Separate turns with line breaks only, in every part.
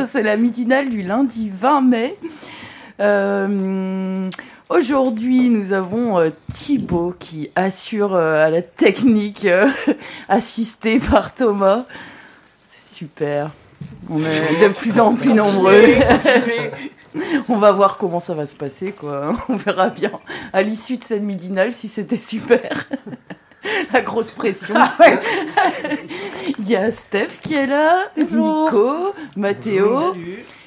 c'est la midinale du lundi 20 mai. Euh, Aujourd'hui, nous avons euh, Thibaut qui assure euh, à la technique, assisté par Thomas. C'est super. On est de plus en plus nombreux. On va voir comment ça va se passer. On verra bien à l'issue de cette midinale si c'était super. La grosse pression.
Ah
Il y a Steph qui est là, Nico, Mathéo.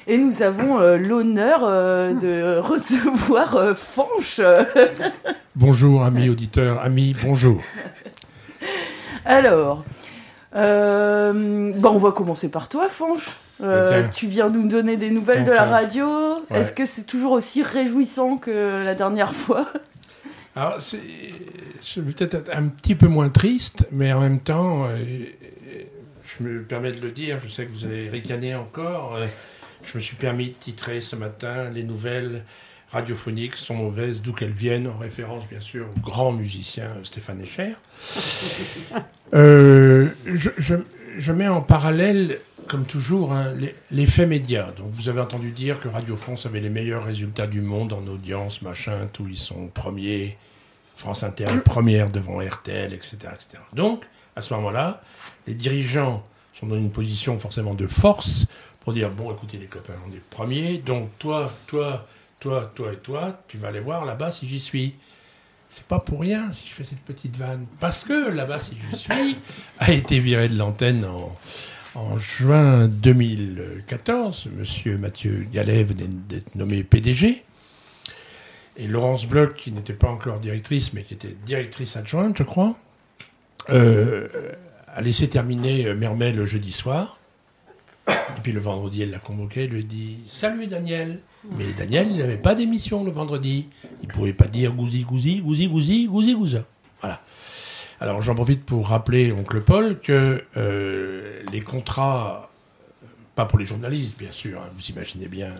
Et nous avons euh, l'honneur euh, de recevoir euh, Fanche.
Bonjour, amis auditeurs, amis, bonjour.
Alors, euh, bon, on va commencer par toi, Fanche. Euh,
Tiens.
tu viens nous donner des nouvelles de la radio.
Ouais.
Est-ce que c'est toujours aussi réjouissant que la dernière fois?
Alors, c'est peut-être un petit peu moins triste, mais en même temps, euh, je me permets de le dire, je sais que vous allez ricaner encore, euh, je me suis permis de titrer ce matin les nouvelles radiophoniques sont mauvaises d'où qu'elles viennent, en référence bien sûr au grand musicien Stéphane Echer. Euh, je, je- je mets en parallèle, comme toujours, hein, l'effet média. Donc vous avez entendu dire que Radio France avait les meilleurs résultats du monde en audience, machin, tout, ils sont premiers, France Inter première devant RTL, etc., etc. Donc, à ce moment-là, les dirigeants sont dans une position forcément de force pour dire, bon, écoutez les copains, on est premiers, donc toi, toi, toi, toi et toi, tu vas aller voir là-bas si j'y suis. C'est pas pour rien si je fais cette petite vanne. Parce que là-bas, si je suis, a été viré de l'antenne en, en juin 2014. Monsieur Mathieu Gallet venait d'être nommé PDG. Et Laurence Bloch, qui n'était pas encore directrice, mais qui était directrice adjointe, je crois, euh, a laissé terminer euh, Mermet le jeudi soir. Et puis le vendredi, elle l'a convoqué, elle lui a dit Salut Daniel Mais Daniel, il n'avait pas d'émission le vendredi. Il ne pouvait pas dire gousi gousi, gousi gousi, gousi gouza. Voilà. Alors j'en profite pour rappeler, oncle Paul, que euh, les contrats, pas pour les journalistes bien sûr, hein, vous imaginez bien,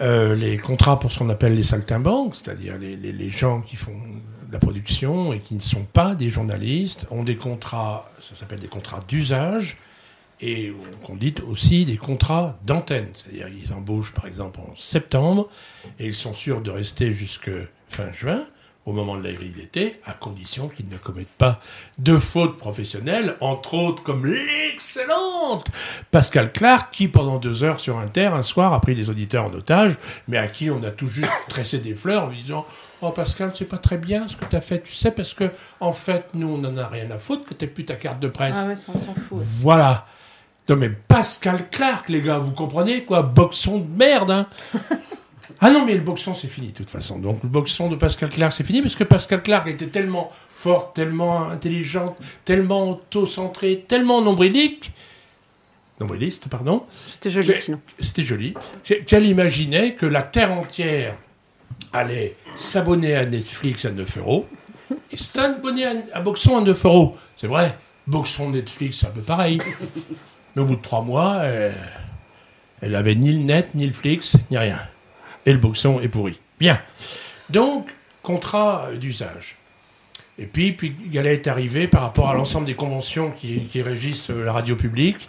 euh, les contrats pour ce qu'on appelle les saltimbanques, c'est-à-dire les, les- gens qui font la production et qui ne sont pas des journalistes, ont des contrats, ça s'appelle des contrats d'usage, et qu'on dit aussi des contrats d'antenne. C'est-à-dire ils embauchent par exemple en septembre, et ils sont sûrs de rester jusque fin juin, au moment de la grille d'été, à condition qu'ils ne commettent pas de fautes professionnelles, entre autres comme l'excellente Pascal Clark, qui pendant deux heures sur Inter, un soir, a pris des auditeurs en otage, mais à qui on a tout juste tressé des fleurs en lui disant Oh Pascal, c'est pas très bien ce que tu as fait, tu sais, parce que en fait, nous, on n'en a rien à foutre que t'aies plus ta carte de presse.
Ah ouais, ça on s'en fout.
Voilà. Non mais Pascal Clark, les gars, vous comprenez quoi? Boxon de merde, hein Ah non, mais le boxon, c'est fini de toute façon. Donc le boxon de Pascal Clark, c'est fini parce que Pascal Clark était tellement forte, tellement intelligente, tellement auto-centrée, tellement nombrilique, nombriliste, pardon,
C'était joli sinon.
c'était joli, qu'elle imaginait que la terre entière allait s'abonner à Netflix à 9 euros et s'abonner à, à Boxon à 9 euros. C'est vrai, Boxon Netflix, c'est un peu pareil. Mais au bout de trois mois, euh, elle avait ni le net, ni le Flix, ni rien. Et le Boxon est pourri. Bien. Donc, contrat d'usage. Et puis, puis Gallet est arrivé par rapport à l'ensemble des conventions qui, qui régissent euh, la radio publique.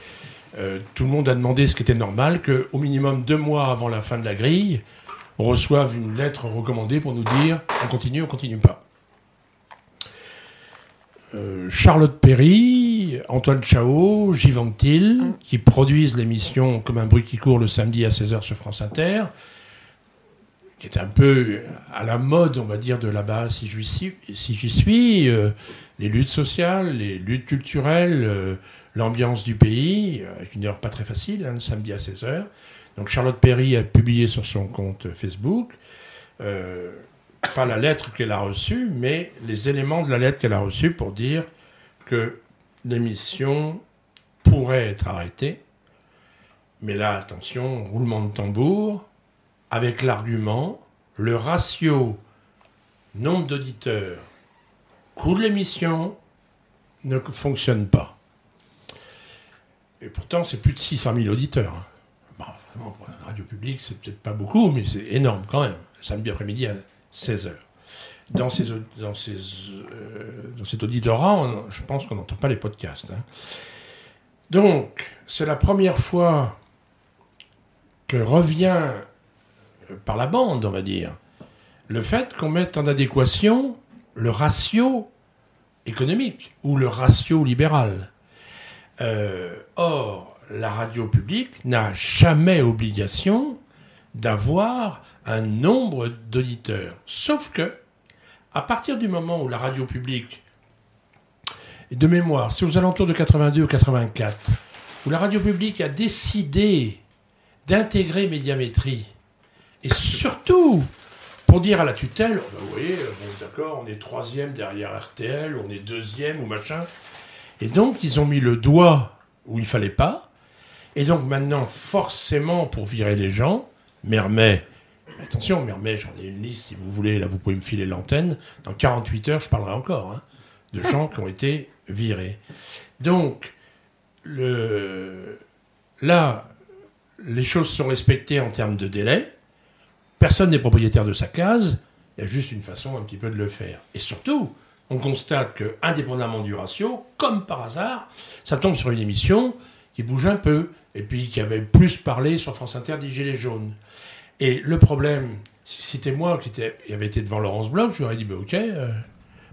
Euh, tout le monde a demandé ce qui était normal, qu'au minimum deux mois avant la fin de la grille, on reçoive une lettre recommandée pour nous dire on continue, on continue pas. Euh, Charlotte Perry, Antoine Chao, Gilles Anquetil, qui produisent l'émission Comme un bruit qui court le samedi à 16h sur France Inter, qui est un peu à la mode, on va dire, de là-bas, si j'y suis, euh, les luttes sociales, les luttes culturelles, euh, l'ambiance du pays, euh, avec une heure pas très facile, hein, le samedi à 16h. Donc Charlotte Perry a publié sur son compte Facebook, pas la lettre qu'elle a reçue, mais les éléments de la lettre qu'elle a reçue pour dire que l'émission pourrait être arrêtée. Mais là, attention, roulement de tambour, avec l'argument, le ratio nombre d'auditeurs, coût de l'émission ne fonctionne pas. Et pourtant, c'est plus de 600 000 auditeurs. hein. Bon, vraiment, pour la radio publique, c'est peut-être pas beaucoup, mais c'est énorme quand même. Samedi après-midi à 16h. Dans, ces, dans, ces, euh, dans cet auditorat, je pense qu'on n'entend pas les podcasts. hein. Donc, c'est la première fois que revient par la bande, on va dire, le fait qu'on mette en adéquation le ratio économique ou le ratio libéral. Euh, or, la radio publique n'a jamais obligation d'avoir un nombre d'auditeurs. Sauf que, à partir du moment où la radio publique, de mémoire, c'est aux alentours de 82 ou 84, où la radio publique a décidé d'intégrer médiamétrie, et surtout pour dire à la tutelle, oh ben, vous voyez, euh, bon, d'accord, on est troisième derrière RTL, on est deuxième ou machin. Et donc, ils ont mis le doigt où il fallait pas. Et donc, maintenant, forcément, pour virer les gens, Mermet, attention, Mermet, j'en ai une liste, si vous voulez, là, vous pouvez me filer l'antenne. Dans 48 heures, je parlerai encore hein, de gens qui ont été virés. Donc, le... là, les choses sont respectées en termes de délai. Personne n'est propriétaire de sa case. Il y a juste une façon un petit peu de le faire. Et surtout, on constate que, indépendamment du ratio, comme par hasard, ça tombe sur une émission qui bouge un peu, et puis qui avait plus parlé sur France Inter des Gilets jaunes. Et le problème, si c'était moi qui était, avait été devant Laurence Bloch, je lui aurais dit, bah, ok, euh,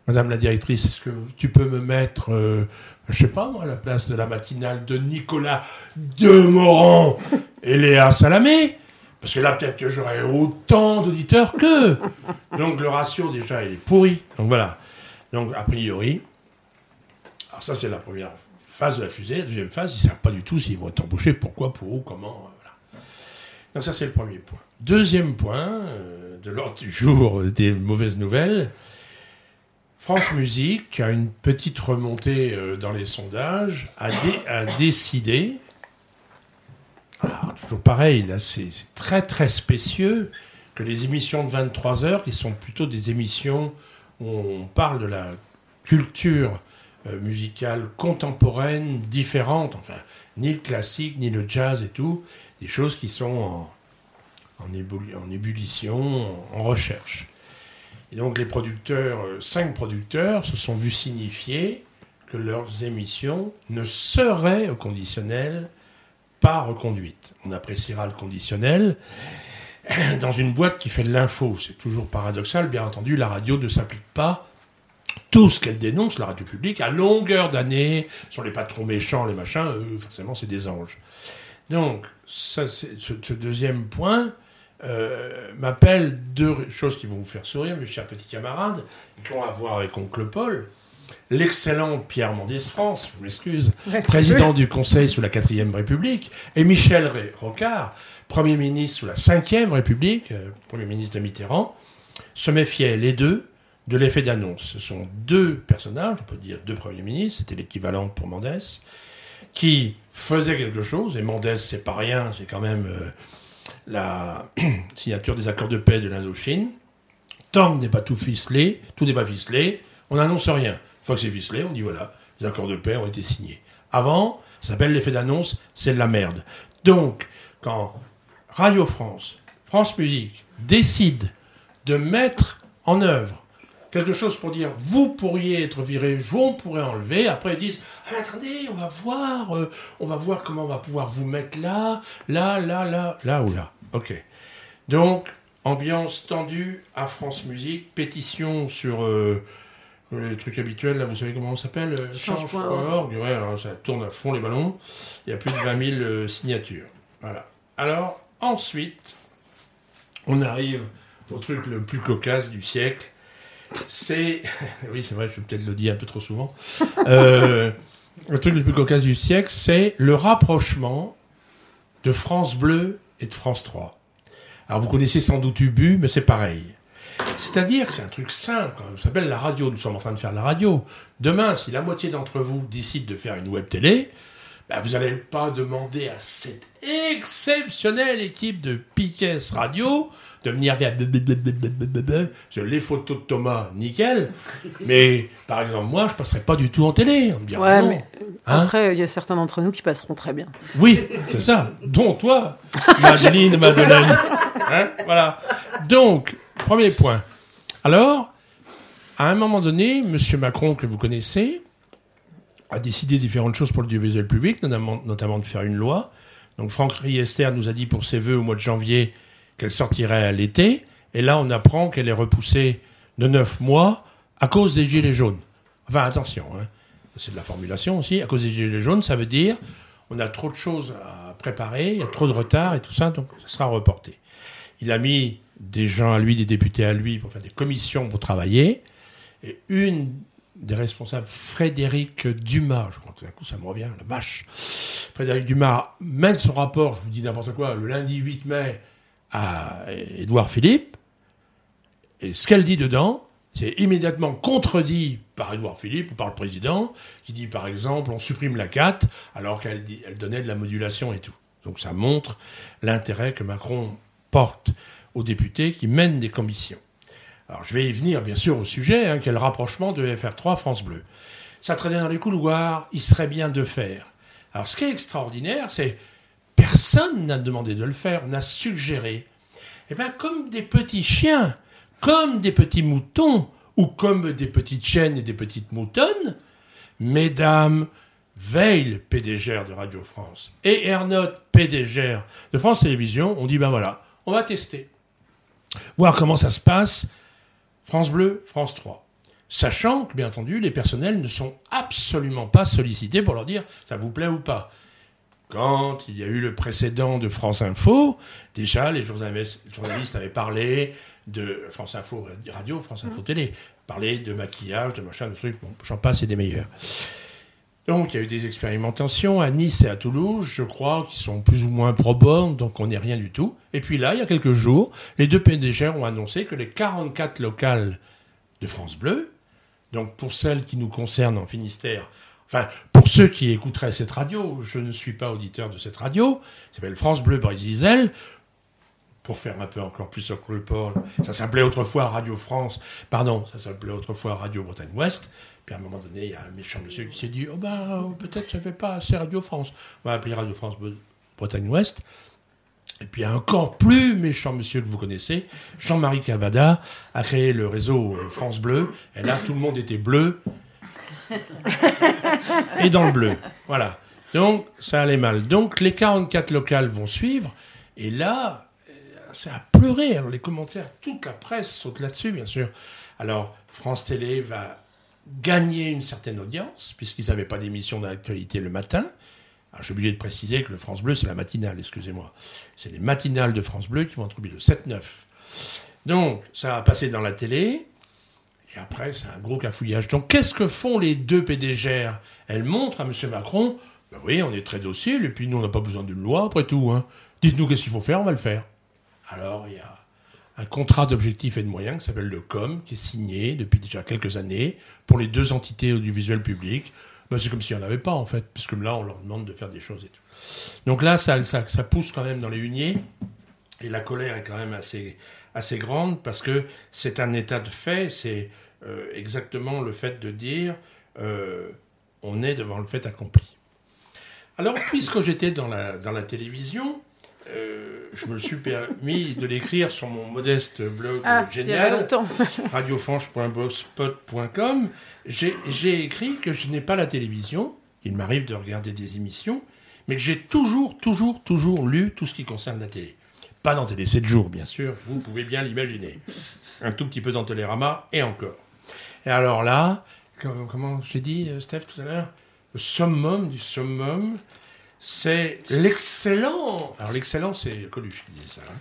Madame la directrice, est-ce que tu peux me mettre, euh, je sais pas moi, à la place de la matinale de Nicolas Demorand et Léa Salamé? Parce que là, peut-être que j'aurais autant d'auditeurs qu'eux. Donc le ratio, déjà, il est pourri. Donc voilà. Donc, a priori, alors ça, c'est la première phase de la fusée. La deuxième phase, ils ne savent pas du tout s'ils vont être embauchés, pourquoi, pour où, comment. euh, Voilà. Donc ça, c'est le premier point. Deuxième point, euh, de l'ordre du jour euh, des mauvaises nouvelles. France Musique, qui a une petite remontée dans les sondages, a, dé- a décidé, toujours pareil, là c'est très très spécieux, que les émissions de 23 heures, qui sont plutôt des émissions où on parle de la culture euh, musicale contemporaine, différente, enfin, ni le classique, ni le jazz et tout, des choses qui sont en, en, ébulli- en ébullition, en, en recherche. Et donc les producteurs, euh, cinq producteurs, se sont vus signifier que leurs émissions ne seraient au conditionnel pas reconduites. On appréciera le conditionnel dans une boîte qui fait de l'info. C'est toujours paradoxal, bien entendu, la radio ne s'applique pas tout ce qu'elle dénonce, la radio publique, à longueur d'année, sur les patrons méchants, les machins, eux, forcément, c'est des anges. Donc, ça, ce, deuxième point euh, m'appelle deux choses qui vont vous faire sourire, mes chers petits camarades, qui ont à voir avec Oncle Paul. L'excellent Pierre Mendès France, je m'excuse, président du Conseil sous la 4ème République, et Michel Rocard, Premier ministre sous la 5ème République, euh, Premier ministre de Mitterrand, se méfiaient les deux de l'effet d'annonce. Ce sont deux personnages, on peut dire deux premiers ministres, c'était l'équivalent pour Mendès, qui faisaient quelque chose, et Mendès, c'est pas rien, c'est quand même euh, la signature des accords de paix de l'Indochine. Tant n'est pas tout ficelé, tout n'est pas ficelé, on n'annonce rien. Une fois que on dit voilà, les accords de paix ont été signés. Avant, ça s'appelle l'effet d'annonce, c'est de la merde. Donc, quand Radio France, France Musique décide de mettre en œuvre quelque chose pour dire vous pourriez être viré, on pourrait enlever. Après ils disent ah, attendez, on va voir, euh, on va voir comment on va pouvoir vous mettre là, là, là, là, là ou là. Ok. Donc ambiance tendue à France Musique, pétition sur euh, les trucs habituels. Là, vous savez comment on s'appelle euh,
Change.org.
Change.org. Ouais, alors ça tourne à fond les ballons. Il y a plus de 20 000 euh, signatures. Voilà. Alors ensuite, on arrive au truc le plus cocasse du siècle c'est. Oui, c'est vrai, je vais peut-être le dire un peu trop souvent. Euh, le truc le plus cocasse du siècle, c'est le rapprochement de France Bleu et de France 3. Alors vous connaissez sans doute Ubu, mais c'est pareil. C'est-à-dire que c'est un truc simple, ça s'appelle la radio. Nous sommes en train de faire la radio. Demain, si la moitié d'entre vous décide de faire une web télé, bah, vous n'allez pas demander à cette exceptionnelle équipe de Piquet Radio de venir faire les photos de Thomas, nickel. Mais par exemple, moi, je passerai pas du tout en télé. On me dira
Ouais,
non.
mais
Hein
après, il y a certains d'entre nous qui passeront très bien.
Oui, c'est ça. Dont toi, Madeline, Madeleine. Hein voilà. Donc, premier point. Alors, à un moment donné, M. Macron, que vous connaissez, a décidé différentes choses pour l'audiovisuel public, notamment, notamment de faire une loi. Donc, Franck Riester nous a dit pour ses vœux au mois de janvier qu'elle sortirait à l'été. Et là, on apprend qu'elle est repoussée de neuf mois à cause des gilets jaunes. Enfin, attention, hein. c'est de la formulation aussi. À cause des gilets jaunes, ça veut dire on a trop de choses à préparer, il y a trop de retard et tout ça, donc ça sera reporté. Il a mis des gens à lui, des députés à lui, pour faire des commissions pour travailler. Et une des responsables, Frédéric Dumas, je crois tout d'un coup ça me revient, la vache. Frédéric Dumas mène son rapport, je vous dis n'importe quoi, le lundi 8 mai à Édouard Philippe. Et ce qu'elle dit dedans, c'est immédiatement contredit par Édouard Philippe ou par le président, qui dit par exemple on supprime la 4 alors qu'elle elle donnait de la modulation et tout. Donc ça montre l'intérêt que Macron porte aux députés qui mènent des commissions. Alors je vais y venir bien sûr au sujet, hein, quel rapprochement de FR3 France Bleu. Ça traînait dans les couloirs, il serait bien de faire. Alors ce qui est extraordinaire, c'est personne n'a demandé de le faire, n'a suggéré. Eh bien comme des petits chiens, comme des petits moutons, ou comme des petites chiennes et des petites moutonnes, mesdames Veil, PDGR de Radio France, et Ernotte, PDGR de France Télévisions, on dit ben voilà, on va tester. Voir comment ça se passe, France Bleu, France 3. Sachant que, bien entendu, les personnels ne sont absolument pas sollicités pour leur dire ça vous plaît ou pas. Quand il y a eu le précédent de France Info, déjà les journalistes, avaient parlé de France Info Radio, France Info Télé, parlé de maquillage, de machin, de trucs, bon, j'en passe, et des meilleurs. Donc il y a eu des expérimentations à Nice et à Toulouse, je crois, qui sont plus ou moins probantes, donc on n'est rien du tout. Et puis là, il y a quelques jours, les deux PDG ont annoncé que les 44 locales de France Bleu, donc pour celles qui nous concernent en Finistère, enfin pour ceux qui écouteraient cette radio, je ne suis pas auditeur de cette radio, s'appelle France Bleu Brésil, pour faire un peu encore plus sur le pôle, ça s'appelait autrefois Radio France, pardon, ça s'appelait autrefois Radio Bretagne Ouest. Puis à un moment donné, il y a un méchant monsieur qui s'est dit Oh ben, peut-être ça fait pas assez Radio France. On va appeler Radio France Bre- Bretagne Ouest. Et puis un encore plus méchant monsieur que vous connaissez, Jean-Marie Cavada, a créé le réseau euh, France Bleu. Et là, tout le monde était bleu. Et dans le bleu. Voilà. Donc, ça allait mal. Donc, les 44 locales vont suivre. Et là, euh, c'est à pleurer. Alors, les commentaires, toute la presse saute là-dessus, bien sûr. Alors, France Télé va gagner une certaine audience, puisqu'ils n'avaient pas d'émission d'actualité le matin. Alors, je suis obligé de préciser que le France Bleu, c'est la matinale, excusez-moi. C'est les matinales de France Bleu qui vont trouver le 7-9. Donc, ça va passer dans la télé. Et après, c'est un gros cafouillage. Donc, qu'est-ce que font les deux PDGR Elles montrent à M. Macron, ben oui, on est très docile, et puis nous, on n'a pas besoin d'une loi, après tout. Hein. Dites-nous qu'est-ce qu'il faut faire, on va le faire. Alors, il y a un contrat d'objectifs et de moyens qui s'appelle le COM, qui est signé depuis déjà quelques années pour les deux entités audiovisuelles publiques. Ben, c'est comme s'il n'y en avait pas, en fait, puisque là, on leur demande de faire des choses et tout. Donc là, ça, ça, pousse quand même dans les huniers, et la colère est quand même assez, assez grande, parce que c'est un état de fait, c'est euh, exactement le fait de dire euh, on est devant le fait accompli. Alors, puisque j'étais dans la, dans la télévision, euh, je me suis permis de l'écrire sur mon modeste blog
Ah,
génial, radiofanche.blogspot.com. J'ai écrit que je n'ai pas la télévision, il m'arrive de regarder des émissions, mais que j'ai toujours, toujours, toujours lu tout ce qui concerne la télé. Pas dans Télé 7 jours, bien sûr, vous pouvez bien l'imaginer. Un tout petit peu dans Télérama, et encore. Et alors là, com- comment j'ai dit, euh, Steph, tout à l'heure Le summum du summum, c'est l'excellent. Alors l'excellent, c'est Coluche qui disait ça. hein.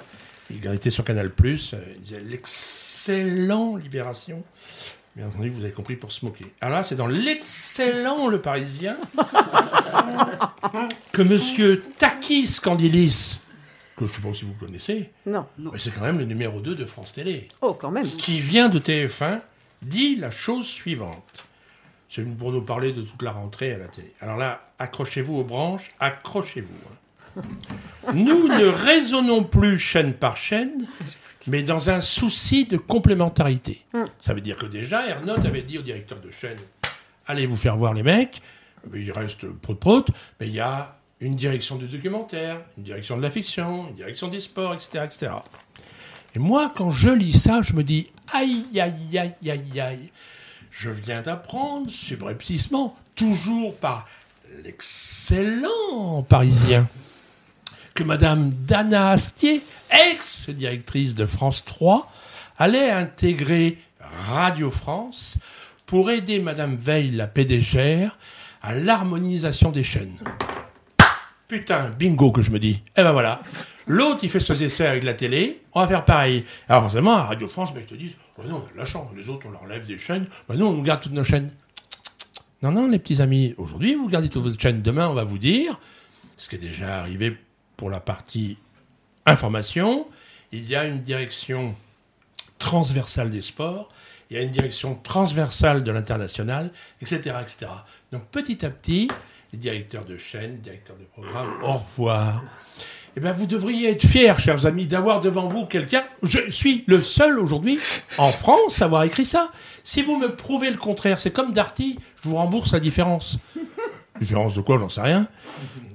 Il était sur Canal+, euh, il disait l'excellent Libération. Bien entendu, vous avez compris pour se moquer. Alors là, c'est dans l'excellent Le Parisien que Monsieur Takis Candilis, que je ne sais pas si vous connaissez,
Non.
mais c'est quand même le numéro 2 de France Télé,
Oh, quand même.
qui vient de TF1, dit la chose suivante. C'est pour nous parler de toute la rentrée à la télé. Alors là, accrochez-vous aux branches, accrochez-vous. hein. Nous ne raisonnons plus chaîne par chaîne, mais dans un souci de complémentarité. Ça veut dire que déjà, Ernotte avait dit au directeur de chaîne allez vous faire voir les mecs, mais il reste prout-prout, mais il y a une direction du documentaire, une direction de la fiction, une direction des sports, etc. etc. Et moi, quand je lis ça, je me dis aïe, aïe, aïe, aïe, aïe. Je viens d'apprendre, subrepticement, toujours par l'excellent parisien, que Madame Dana Astier, ex-directrice de France 3, allait intégrer Radio France pour aider Madame Veil, la PDGR, à l'harmonisation des chaînes. Putain, bingo que je me dis. Eh ben voilà. L'autre, il fait ses essais avec la télé, on va faire pareil. Alors forcément, à Radio France, mais ils te disent, oh non, on a de la chance, les autres, on leur lève des chaînes. Ben nous, on nous garde toutes nos chaînes. Non, non, les petits amis, aujourd'hui, vous gardez toutes vos chaînes. Demain, on va vous dire, ce qui est déjà arrivé pour la partie information, il y a une direction transversale des sports, il y a une direction transversale de l'international, etc., etc. Donc petit à petit, les directeurs de chaîne, directeurs de programme, au revoir. Eh bien, vous devriez être fiers, chers amis, d'avoir devant vous quelqu'un. Je suis le seul aujourd'hui en France à avoir écrit ça. Si vous me prouvez le contraire, c'est comme Darty, je vous rembourse la différence. Différence de quoi, j'en sais rien.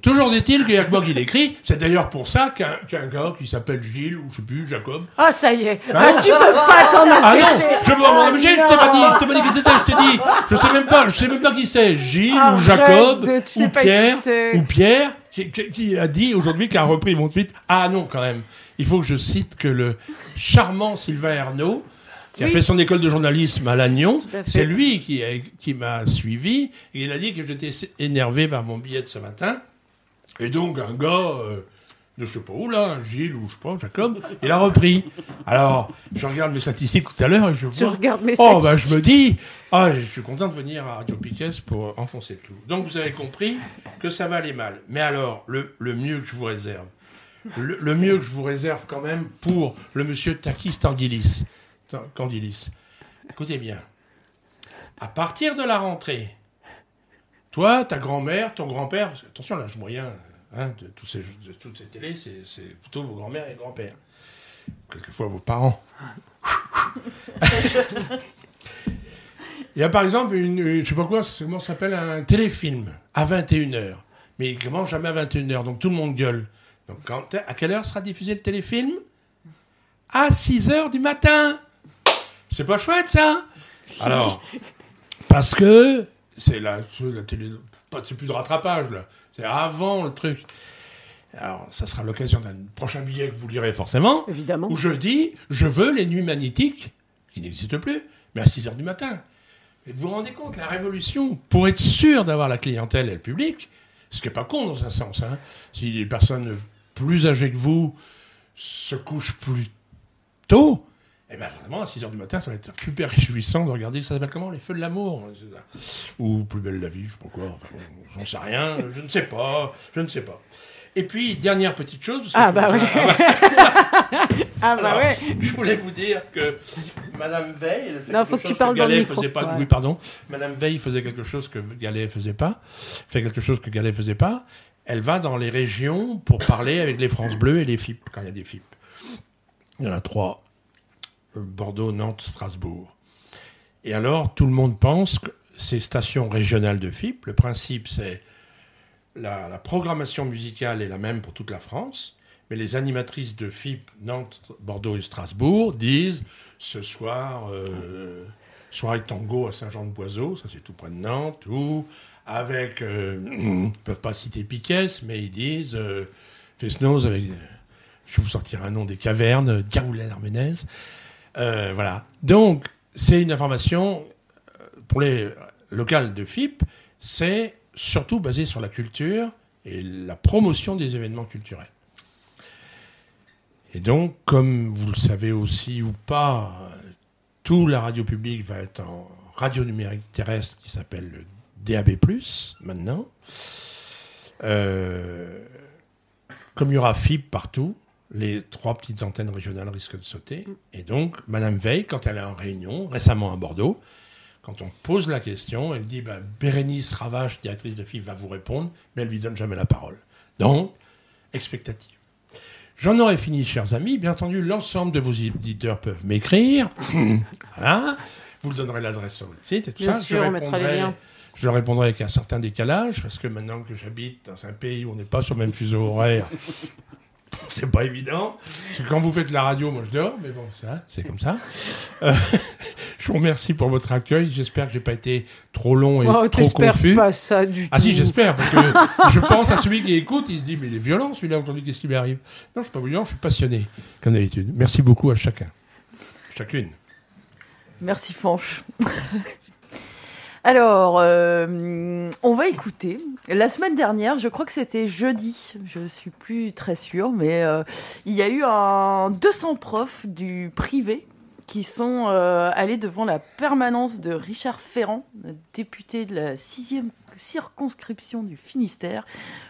Toujours est-il qu'il y a que moi qui l'écrit. C'est d'ailleurs pour ça qu'un qu'un gars qui s'appelle Gilles, ou je sais plus, Jacob,
Ah, ça y est.
Ah
Ah, tu peux pas t'en
ah non,
empêcher.
je peux pas m'en empêcher, je t'ai pas dit, je t'ai pas dit qui c'était, je t'ai dit, je sais même pas, je sais même pas qui c'est, Gilles ou Jacob
de- tu sais
ou Pierre ou Pierre qui, a dit aujourd'hui qui a repris mon tweet. Ah non quand même, il faut que je cite que le charmant Sylvain Ernaud qui a fait son école de journalisme à Lannion, c'est lui qui, a- qui m'a suivi et il a dit que j'étais énervé par mon billet de ce matin. Et donc un gars euh, de je sais pas où là, Gilles ou je sais pas, Jacob, il a repris. Alors, je regarde mes statistiques tout à l'heure et je
Je
vois.
regarde mes
Oh, bah
statistiques.
je me dis, ah, je suis content de venir à Radio Piquet pour enfoncer le clou. Donc vous avez compris que ça va aller mal. Mais alors, le, le mieux que je vous réserve, le, mieux que je vous réserve quand même pour le monsieur Takis Tanguilis. Tan- Candilis. Écoutez bien. À partir de la rentrée, toi, ta grand-mère, ton grand-père, attention, l'âge moyen hein, de, ces, de toutes ces télés, c'est c'est plutôt vos grand-mères et grands-pères. Quelquefois vos parents. Il y a par exemple une, une- je sais pas quoi, comment ça s'appelle, un téléfilm à 21h. Mais il commence jamais à 21h, donc tout le monde gueule. Donc quand, à quelle heure sera diffusé le téléfilm? À 6h du matin C'est pas chouette ça? Alors, parce que c'est la, télé, c'est plus de rattrapage là, c'est avant le truc. Alors, ça sera l'occasion d'un prochain billet que vous lirez forcément
Évidemment.
où je dis je veux les nuits magnétiques, qui n'existent plus, mais à 6 heures du matin. Et vous vous rendez compte, la révolution, pour être sûr d'avoir la clientèle et le public, ce qui n'est pas con dans un sens, hein, si les personnes plus âgées que vous se couchent plus tôt, eh bien vraiment, à 6 heures du matin, ça va être super réjouissant de regarder, ça s'appelle comment? Les Feux de l'amour hein. Ou Plus belle la vie, je sais pas quoi, j'en sais rien, je ne sais pas, je ne sais pas. Et puis, dernière petite chose. parce que
Ah
je-
bah ouais. Ah bah
alors,
ouais.
Je voulais vous dire que Madame Veil, elle fait
Non,
quelque
faut que tu parles dans le micro.
faisait pas.
Ouais.
Oui, pardon. Madame Veil faisait quelque chose que Gallet faisait pas. Fait quelque chose que Gallet faisait pas. Elle va dans les régions pour parler avec les France Bleues et les FIP quand il y a des FIP. Il y en a trois Euh, Bordeaux, Nantes, Strasbourg. Et alors, tout le monde pense que ces stations régionales de FIP, le principe, c'est la, programmation musicale est la même pour toute la France, mais les animatrices de FIP, Nantes, Bordeaux et Strasbourg disent ce soir, euh, soirée tango à Saint-Jean-de-Boiseau, ça c'est tout près de Nantes, ou avec, euh, ils peuvent pas citer Piquet, mais ils disent euh, Fesnoz avec, je vais vous sortir un nom des cavernes, Diaoulin Armenez. Euh, voilà. Donc, c'est une information euh, pour les locales de FIP, c'est surtout basé sur la culture et la promotion des événements culturels. Et donc, comme vous le savez aussi ou pas, tout la radio publique va être en radio numérique terrestre qui s'appelle le DAB+, maintenant. Euh, comme il y aura FIP partout, les trois petites antennes régionales risquent de sauter. Et donc, Madame Veil, quand elle est en réunion, récemment à Bordeaux, quand on pose la question, elle dit bah, Bérénice Ravache, directrice de FIF, va vous répondre, mais elle lui donne jamais la parole. Donc, expectative. J'en aurais fini, chers amis. Bien entendu, l'ensemble de vos éditeurs peuvent m'écrire. voilà. Vous donnerez l'adresse sur votre site et tout
Bien
ça.
sûr,
répondrai-
liens.
Je répondrai avec un certain décalage, parce que maintenant que j'habite dans un pays où on n'est pas sur le même fuseau horaire, c'est pas évident. Parce que quand vous faites la radio, moi je dors, mais bon, ça, c'est comme ça. Euh, je vous remercie pour votre accueil. J'espère que j'ai pas été trop long et
Oh,
trop confus.
pas ça du
Ah
tout.
si, j'espère, parce que je pense à celui qui écoute, il se dit, mais il est violent celui-là aujourd'hui, qu'est-ce qui lui arrive Non, je suis pas violent, je suis passionné, comme d'habitude. Merci beaucoup à chacun. Chacune.
Merci Fanche. Alors, euh, on va écouter. La semaine dernière, je crois que c'était jeudi, je suis plus très sûre, mais euh, il y a eu un 200 profs du privé qui sont euh, allés devant la permanence de Richard Ferrand, député de la sixième circonscription du Finistère,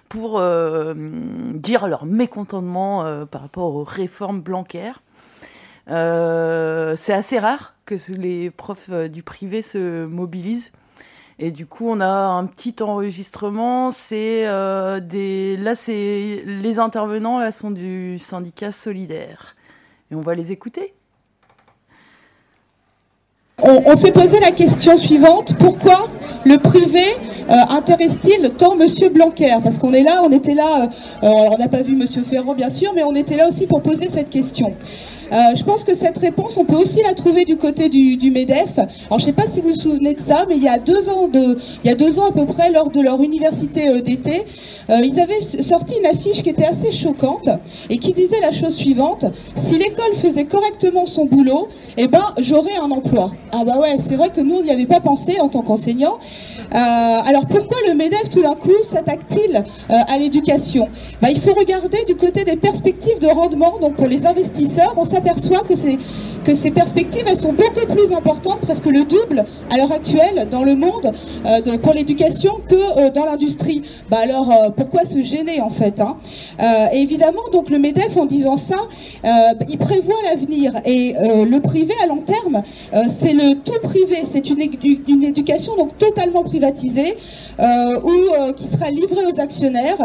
pour dire leur mécontentement par rapport aux réformes Blanquer. Euh, c'est assez rare que les profs du privé se mobilisent. Et du coup, on a un petit enregistrement. C'est euh, des, là, c'est les intervenants là sont du syndicat solidaire. Et on va les écouter.
On, s'est posé la question suivante pourquoi le privé euh, intéresse-t-il tant Monsieur Blanquer? Parce qu'on est là, on était là, euh, on n'a pas vu Monsieur Ferrand bien sûr, mais on était là aussi pour poser cette question. Euh, je pense que cette réponse, on peut aussi la trouver du côté du, Medef. Alors, je ne sais pas si vous vous souvenez de ça, mais il y a deux ans, à peu près, lors de leur université euh, d'été, euh, ils avaient sorti une affiche qui était assez choquante et qui disait la chose suivante si l'école faisait correctement son boulot, eh ben, j'aurais un emploi. Ah bah ouais, c'est vrai que nous, on n'y avait pas pensé en tant qu'enseignants. Alors pourquoi le MEDEF tout d'un coup s'attaque-t-il à l'éducation? Bah, Il faut regarder du côté des perspectives de rendement. Donc pour les investisseurs, on s'aperçoit que, ces perspectives elles sont beaucoup plus importantes, presque le double à l'heure actuelle dans le monde euh, pour l'éducation que euh, dans l'industrie. Bah alors euh, pourquoi se gêner en fait hein? Évidemment donc le MEDEF en disant ça, il prévoit l'avenir. Et le privé à long terme, c'est le tout privé, c'est une, édu- une éducation donc totalement privatisée qui sera livrée aux actionnaires,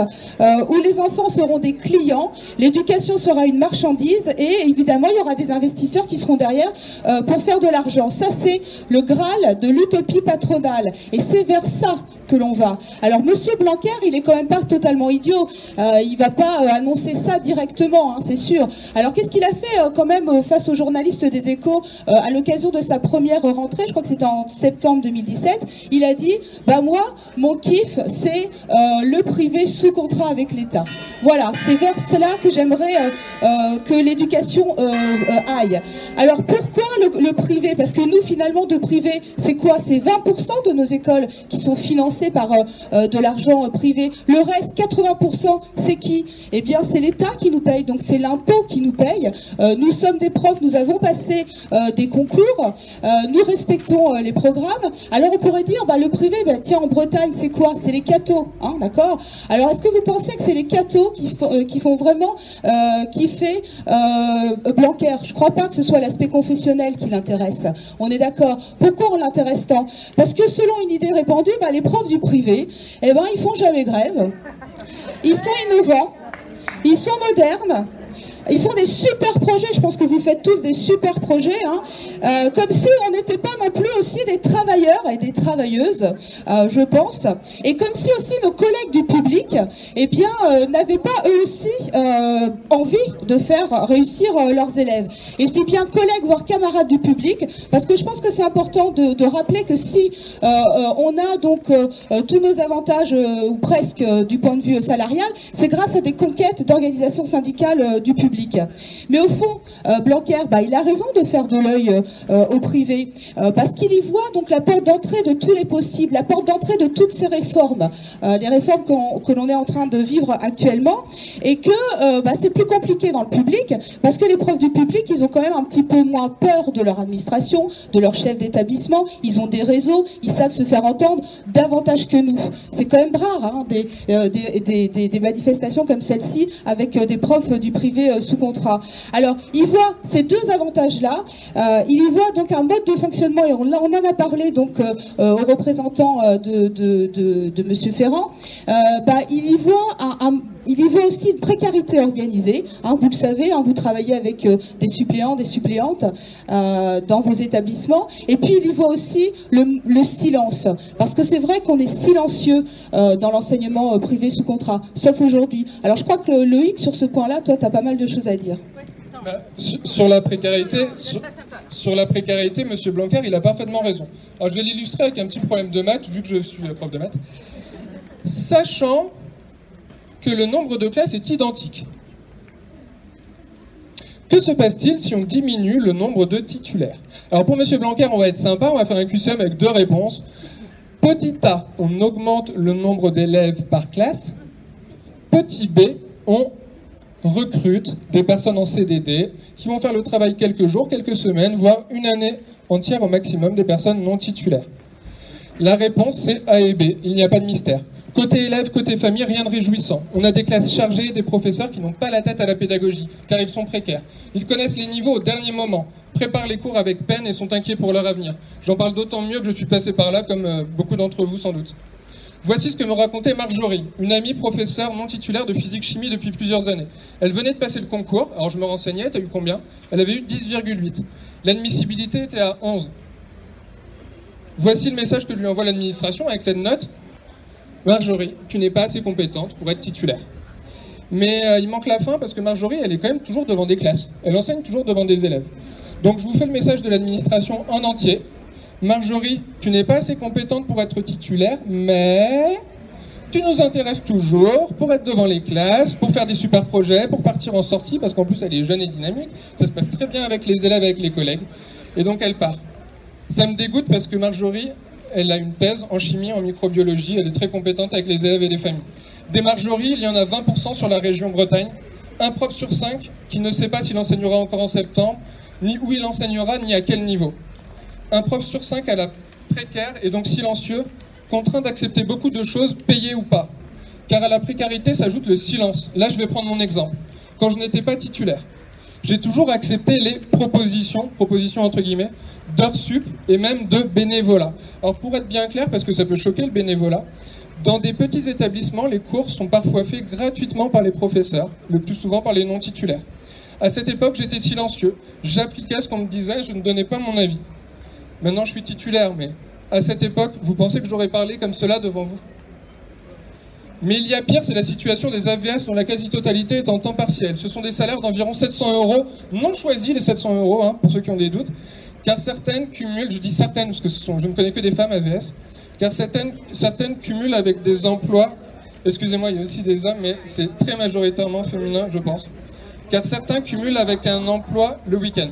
où les enfants seront des clients, l'éducation sera une marchandise. Et évidemment il y aura des investisseurs qui seront derrière euh, pour faire de l'argent. Ça c'est le graal de l'utopie patronale et c'est vers ça que l'on va. Alors Monsieur Blanquer, il est quand même pas totalement idiot. Euh, il va pas euh, annoncer ça directement, hein, c'est sûr. Alors qu'est-ce qu'il a fait euh, quand même face aux journalistes des Échos à l'occasion de sa première rentrée Je crois que c'était en septembre 2017. Il a dit bah moi, mon kiff, c'est le privé sous contrat avec l'État. Voilà, c'est vers cela que j'aimerais que l'éducation aille. Alors pourquoi le, privé? Parce que nous, finalement, de privé, c'est quoi? C'est 20% de nos écoles qui sont financées par euh, euh, de l'argent euh, privé. Le reste, 80%, c'est qui? Eh bien, c'est l'État qui nous paye, donc c'est l'impôt qui nous paye. Euh, nous sommes des profs, nous avons passé euh, des concours, euh, nous respectons euh, les programmes. Alors on pourrait dire, bah, le privé, bah, tiens, en Bretagne, c'est quoi? C'est les cathos, hein, d'accord? Alors est-ce que vous pensez que c'est les cathos qui, font- euh, qui vraiment euh, kiffer euh, Blanquer Je crois pas que ce soit l'aspect confessionnel qui l'intéresse. On est d'accord. Pourquoi on l'intéresse tant? Parce que selon une idée répandue, bah, les profs du privé, eh ben, ils font jamais grève. Ils sont innovants. Ils sont modernes. Ils font des super projets, je pense que vous faites tous des super projets, hein. Euh, comme si on n'était pas non plus aussi des travailleurs et des travailleuses, euh, je pense, et comme si aussi nos collègues du public, eh bien, euh, n'avaient pas eux aussi envie de faire réussir leurs élèves. Et je dis bien collègues, voire camarades du public, parce que je pense que c'est important de, de rappeler que si on a donc tous nos avantages, ou presque du point de vue salarial, c'est grâce à des conquêtes d'organisations syndicales du public. Mais au fond, euh, Blanquer, bah, il a raison de faire de l'œil euh, au privé, euh, parce qu'il y voit donc la porte d'entrée de tous les possibles, la porte d'entrée de toutes ces réformes, les réformes que l'on est en train de vivre actuellement, et que bah, c'est plus compliqué dans le public, parce que les profs du public, ils ont quand même un petit peu moins peur de leur administration, de leur chef d'établissement, ils ont des réseaux, ils savent se faire entendre davantage que nous. C'est quand même rare, hein, des, manifestations comme celle-ci, avec des profs du privé sous contrat. Alors, il voit ces deux avantages-là. Euh, il y voit donc un mode de fonctionnement, et on, en a parlé donc euh, euh, aux représentants de, Monsieur Ferrand. Bah, il y voit un, un- il y voit aussi une précarité organisée. Hein, vous le savez, hein, vous travaillez avec euh, des suppléants, des suppléantes euh, dans vos établissements. Et puis il y voit aussi le, le silence, parce que c'est vrai qu'on est silencieux euh, dans l'enseignement euh, privé sous contrat, sauf aujourd'hui. Alors je crois que le- Loïc, sur ce point-là, toi, tu as pas mal de choses à dire.
Bah, sur, sur la précarité, sur, sur la précarité, Monsieur Blanquer, il a parfaitement raison. Alors je vais l'illustrer avec un petit problème de maths, vu que je suis prof de maths. Sachant que le nombre de classes est identique. Que se passe-t-il si on diminue le nombre de titulaires? Alors pour Monsieur Blanquer, on va être sympa, on va faire un QCM avec deux réponses. Petit A, on augmente le nombre d'élèves par classe. Petit B, on recrute des personnes en CDD qui vont faire le travail quelques jours, quelques semaines, voire une année entière au maximum des personnes non titulaires. La réponse, c'est A et B. Il n'y a pas de mystère. Côté élèves, côté famille, rien de réjouissant. On a des classes chargées des professeurs qui n'ont pas la tête à la pédagogie, car ils sont précaires. Ils connaissent les niveaux au dernier moment, préparent les cours avec peine et sont inquiets pour leur avenir. J'en parle d'autant mieux que je suis passé par là, comme euh, beaucoup d'entre vous sans doute. Voici ce que me racontait Marjorie, une amie professeure non titulaire de physique-chimie depuis plusieurs années. Elle venait de passer le concours, alors je me renseignais, t'as eu combien? Elle avait eu 10,8. L'admissibilité était à 11. Voici le message que lui envoie l'administration avec cette note. Marjorie, tu n'es pas assez compétente pour être titulaire. Mais euh, il manque la fin parce que Marjorie, elle est quand même toujours devant des classes. Elle enseigne toujours devant des élèves. Donc je vous fais le message de l'administration en entier. Marjorie, tu n'es pas assez compétente pour être titulaire, mais tu nous intéresses toujours pour être devant les classes, pour faire des super projets, pour partir en sortie, parce qu'en plus elle est jeune et dynamique. Ça se passe très bien avec les élèves, avec les collègues. Et donc elle part. Ça me dégoûte parce que Marjorie, elle a une thèse en chimie, en microbiologie, elle est très compétente avec les élèves et les familles. Des Marjorie, il y en a 20% sur la région Bretagne. Un prof sur cinq qui ne sait pas s'il enseignera encore en septembre, ni où il enseignera, ni à quel niveau. Un prof sur cinq à la précaire et donc silencieux, contraint d'accepter beaucoup de choses, payées ou pas. Car à la précarité s'ajoute le silence. Là, je vais prendre mon exemple. Quand je n'étais pas titulaire, j'ai toujours accepté les propositions, propositions entre guillemets, d'heures sup et même de bénévolat. Alors pour être bien clair, parce que ça peut choquer le bénévolat, dans des petits établissements, les cours sont parfois faits gratuitement par les professeurs, le plus souvent par les non titulaires. À cette époque, j'étais silencieux, j'appliquais ce qu'on me disait, je ne donnais pas mon avis. Maintenant, je suis titulaire, mais à cette époque, vous pensez que j'aurais parlé comme cela devant vous? Mais il y a pire, c'est la situation des AVS dont la quasi-totalité est en temps partiel. Ce sont des salaires d'environ 700 euros, non choisis les 700 euros, hein, pour ceux qui ont des doutes, car certaines cumulent, je dis certaines parce que je ne connais que des femmes AVS, car certaines, certaines cumulent avec des emplois, excusez-moi, il y a aussi des hommes, mais c'est très majoritairement féminin, je pense, car certains cumulent avec un emploi le week-end.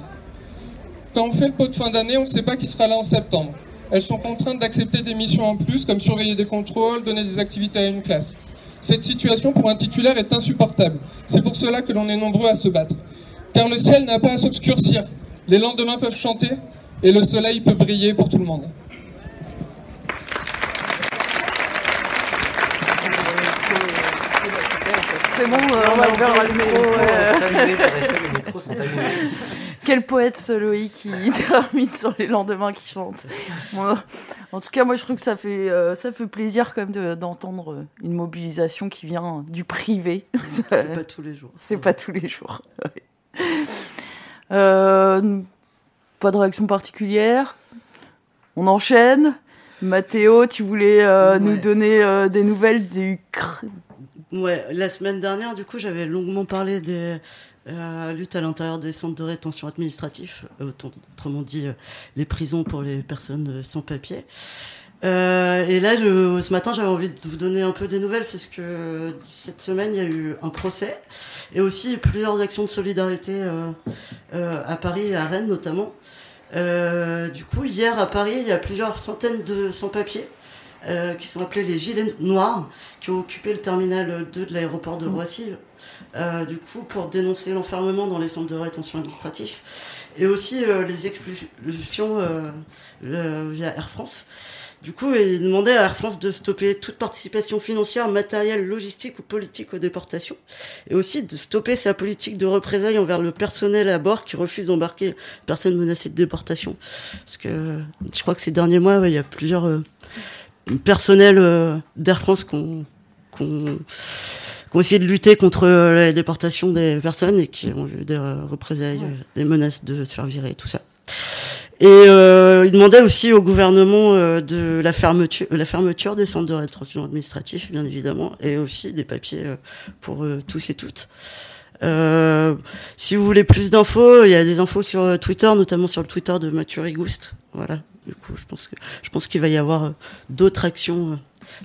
Quand on fait le pot de fin d'année, on ne sait pas qui sera là en septembre. Elles sont contraintes d'accepter des missions en plus, comme surveiller des contrôles, donner des activités à une classe. Cette situation pour un titulaire est insupportable. C'est pour cela que l'on est nombreux à se battre. Car le ciel n'a pas à s'obscurcir. Les lendemains peuvent chanter et le soleil peut briller pour tout le monde.
C'est bon, euh, on va ouvrir le micro.
Les micros sont allumés.
Quel poète ce Loïc qui termine sur les lendemains qui chantent. Moi, en tout cas, moi je trouve que ça fait, euh, ça fait plaisir quand même de- d'entendre euh, une mobilisation qui vient du privé.
C'est pas tous les jours.
C'est pas tous les jours. ouais. Euh, pas de réaction particulière. On enchaîne. Mathéo, tu voulais euh,
Ouais.
nous donner euh, des nouvelles du cr...
Ouais, la semaine dernière, du coup, j'avais longuement parlé des euh, luttes à l'intérieur des centres de rétention administratifs, euh, autrement dit euh, les prisons pour les personnes sans papier. Euh, et là, je, ce matin, j'avais envie de vous donner un peu des nouvelles puisque euh, cette semaine, il y a eu un procès et aussi plusieurs actions de solidarité euh, euh, à Paris et à Rennes notamment. Du coup, hier à Paris, il y a plusieurs centaines de sans-papiers qui sont appelés les Gilets Noirs, qui ont occupé le terminal 2 de l'aéroport de Roissy, euh, du coup, pour dénoncer l'enfermement dans les centres de rétention administratif et aussi euh, les expulsions euh, via Air France. Du coup, il demandait à Air France de stopper toute participation financière, matérielle, logistique ou politique aux déportations, et aussi de stopper sa politique de représailles envers le personnel à bord qui refuse d'embarquer personnes menacées de déportation. Parce que je crois que ces derniers mois, il y a plusieurs personnels d'Air France qui ont, qui ont- essayé de lutter contre euh, la déportation des personnes et qui ont eu des euh, représailles, euh, des menaces de se faire virer, tout ça. Et euh, il demandait aussi au gouvernement euh, de la fermeture, la fermeture des centres de rétention administratif, bien évidemment, et aussi des papiers euh, pour tous et toutes. Euh, si vous voulez plus d'infos, il y a des infos sur Twitter, notamment sur le Twitter de Mathieu Rigouste. Voilà. Du coup, je pense que je pense qu'il va y avoir d'autres actions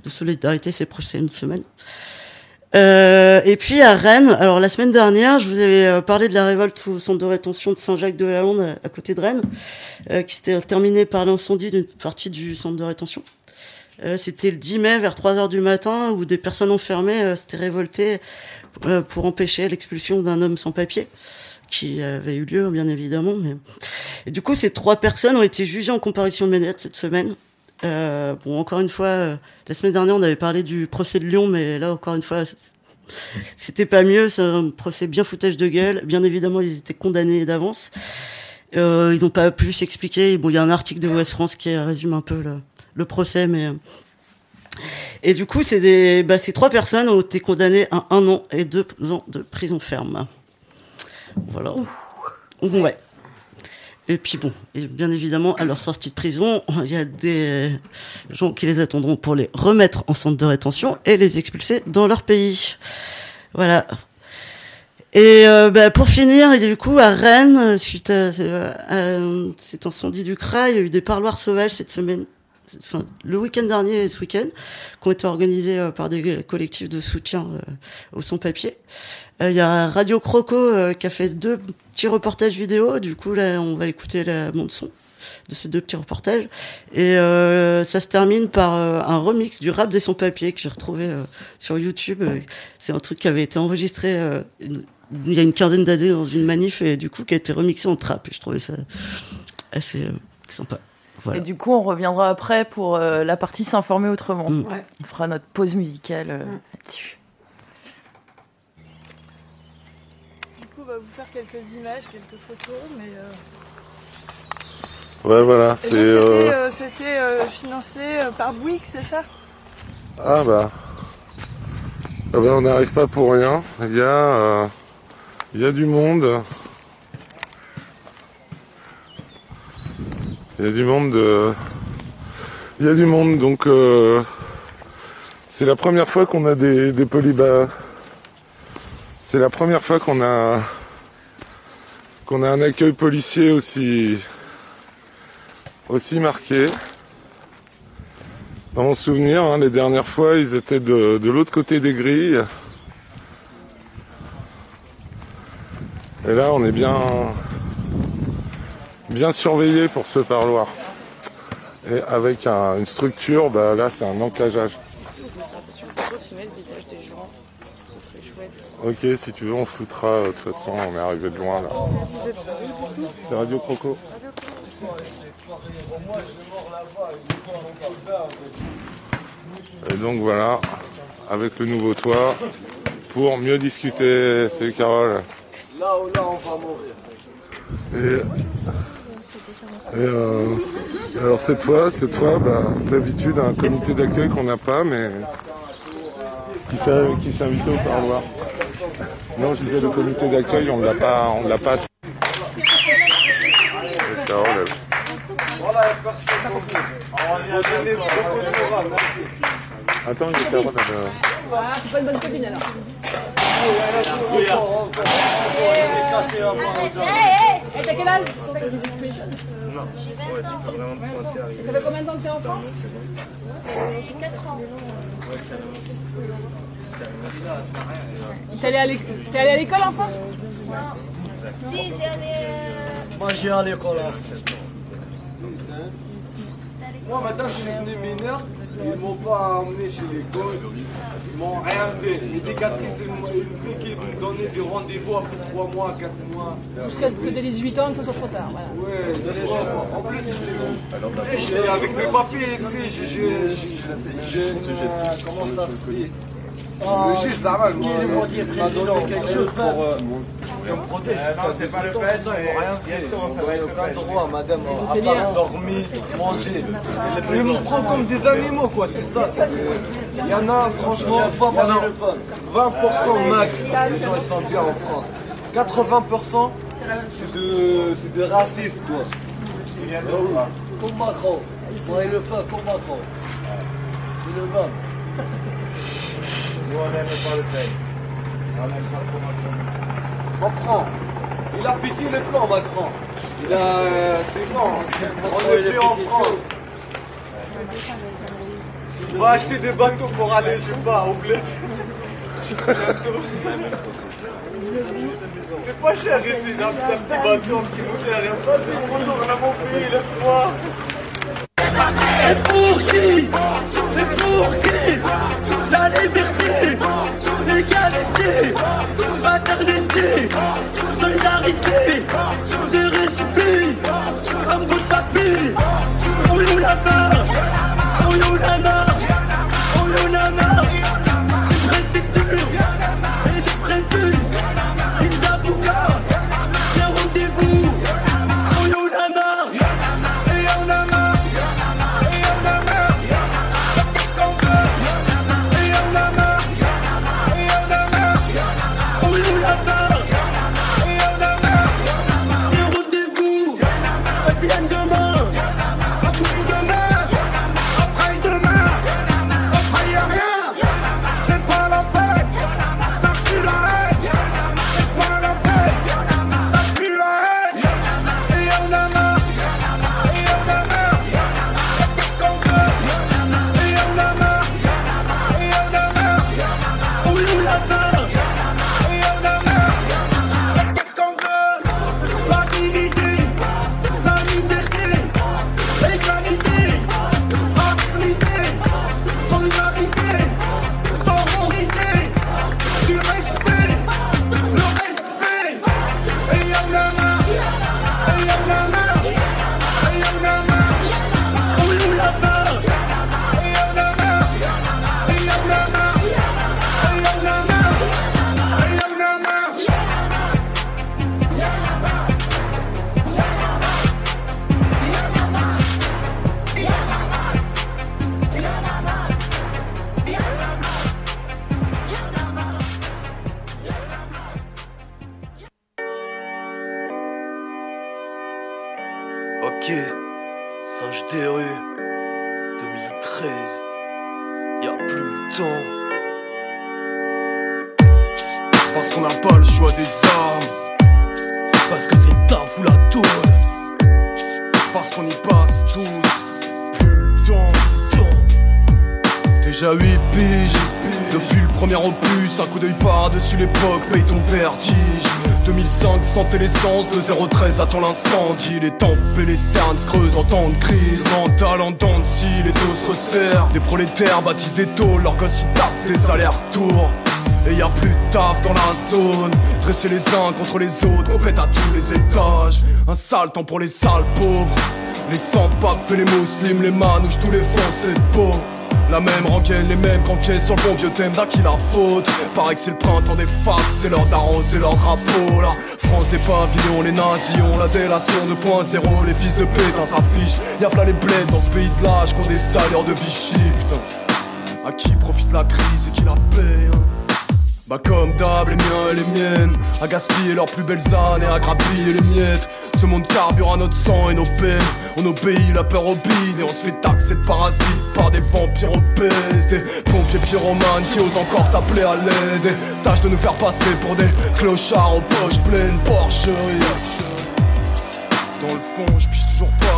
de solidarité ces prochaines semaines. Euh, et puis à Rennes, alors la semaine dernière, je vous avais euh, parlé de la révolte au centre de rétention de Saint-Jacques-de-la-Lande à, côté de Rennes, euh, qui s'était terminée par l'incendie d'une partie du centre de rétention. Euh, C'était le 10 mai vers 3 heures du matin où des personnes enfermées euh, s'étaient révoltées euh, pour empêcher l'expulsion d'un homme sans papier qui avait eu lieu bien évidemment. Mais... Et du coup, ces trois personnes ont été jugées en comparution immédiate cette semaine. Euh, bon, encore une fois, euh, la semaine dernière, on avait parlé du procès de Lyon, mais là, encore une fois, c'était pas mieux. C'est un procès bien foutage de gueule. Bien évidemment, ils étaient condamnés d'avance. Euh, ils n'ont pas pu s'expliquer. Bon, il y a un article de Ouest France qui résume un peu le, le procès, mais et du coup, c'est des, bah, ces trois personnes ont été condamnées à un an et deux ans de prison ferme. Voilà. Ouais. Et puis bon, et bien évidemment, à leur sortie de prison, il y a des gens qui les attendront pour les remettre en centre de rétention et les expulser dans leur pays. Voilà. Et euh, bah, pour finir, du coup, à Rennes, suite à, à cet incendie du CRA, il y a eu des parloirs sauvages cette semaine, le week-end dernier et ce week-end, qui ont été organisés euh, par des collectifs de soutien euh, aux sans-papiers. Euh, Il y a Radio Croco qui a fait deux petits reportages vidéo. Du coup, là, on va écouter la bande son de ces deux petits reportages. Et ça se termine par un remix du rap des sans-papiers que j'ai retrouvé sur YouTube. C'est un truc qui avait été enregistré il y a une quinzaine d'années dans une manif et du coup qui a été remixé en trap. Et je trouvais ça assez sympa. Voilà.
Et du coup, on reviendra après pour euh, la partie s'informer autrement.
Mm.
Ouais.
On fera notre pause musicale euh,
Mm.
là-dessus.
Du coup, on va vous faire quelques images, quelques photos, mais. euh,
Ouais, voilà,
et
c'est.
donc, C'était euh, c'était, euh, financé euh, par Bouygues, c'est ça?
Ah bah. Ah bah, on n'arrive pas pour rien. Il y a. euh, Il y a du monde. Il y a du monde de. Il y a du monde, donc. euh, C'est la première fois qu'on a des, des polybas. C'est la première fois qu'on a. qu'on a un accueil policier aussi. aussi marqué. Dans mon souvenir, hein, les dernières fois, ils étaient de, de l'autre côté des grilles. Et là, on est bien, bien surveillé pour ce parloir. Et avec un- une structure, bah, là, c'est un encageage. Ok, si tu veux, on floutera. euh, De toute façon, on est arrivé de loin là. C'est Radio Croco. Et donc voilà, avec le nouveau toit, pour mieux discuter. Salut Carole.
Là ou là, on va mourir.
Et, euh, alors cette fois, cette fois, bah, d'habitude un comité d'accueil qu'on n'a pas, mais qui s'est invité au parloir. Non, je disais le comité d'accueil, on l'a pas, on l'a pas. Attends, il euh,
C'est pas une bonne copine alors. Et t'as quel âge Ça fait combien de temps que t'es en France T'es allé à l'éc- t'es allé à l'école en France?
Moi, j'ai à l'école en. Moi, maintenant, je suis venu mineur. Ils m'ont pas emmené chez les gauches, ils m'ont rien fait. L'éducatrice, elle fait qu'ils me donnaient des rendez-vous après 3 mois, 4 mois.
Jusqu'à ce que dès les 18 ans, que ça soit trop tard. Voilà.
Ouais, en plus, avec mes papiers ici, j'ai- j'ai- j'ai une, euh, comment ça se dit Le juge Zaral m'a m'a donné quelque chose pour euh, pour me protéger. c'est pas le fait, ils m'ont rien fait. Ils m'ont donné aucun droit, madame, à part dormir, manger. Ils me prennent comme des animaux, quoi, c'est ça. Il y en a, franchement, pas pendant 20% max. Les gens, ils sont bien en France. 80%, c'est de, c'est des racistes, quoi. Comme Macron. Il faudrait le pas comme Macron. C'est le même.
Nous, on le Macron.
Il a piqué les plans, Macron. Il a. euh, c'est bon. On est plus en France. On va acheter des bateaux pour aller, je sais pas, au bled. C'est pas cher ici, d'un d'un petit bateau, un petit moteur. Vas-y, retourne à mon pays, laisse-moi.
Et pour qui? Et pour qui? L'égalité, fraternité, solidarité,
l'époque, paye ton vertige. 2005, santé l'essence, de 013 attend l'incendie. Les tempes et les cernes se creusent en temps de crise. En de scie, les dos se resserrent. Des prolétaires bâtissent des tôles, leurs gosses y tapent des allers-retours. Et y a plus de taf dans la zone Dresser les uns contre les autres Complète à tous les étages Un sale temps pour les sales pauvres Les sans-papes et les muslims Les manouches, tous les foncés de peau la même rengaine, les mêmes canquets sur le bon vieux thème d'à qui la faute. Paraît que c'est le printemps des faces, c'est l'heure d'arroser leur drapeau La France des pavillons, les nazis ont la délation 2.0 Les fils de pétain s'affichent, y'a v'là les bleds dans ce pays de l'âge Qu'on des salaires de Vichy, putain. À qui profite la crise et qui la paye hein? Bah comme d'hab, les miens et les miennes. À gaspiller leurs plus belles années, à grappiller les miettes. Ce monde carbure à notre sang et nos peines. On obéit la peur bide et on se fait taxer de parasites Par des vampires obèses. Des pompiers pyromanes qui osent encore t'appeler à l'aide. Et tâche de nous faire passer pour des clochards aux poches pleines. Porcheries Dans le fond, je pige toujours pas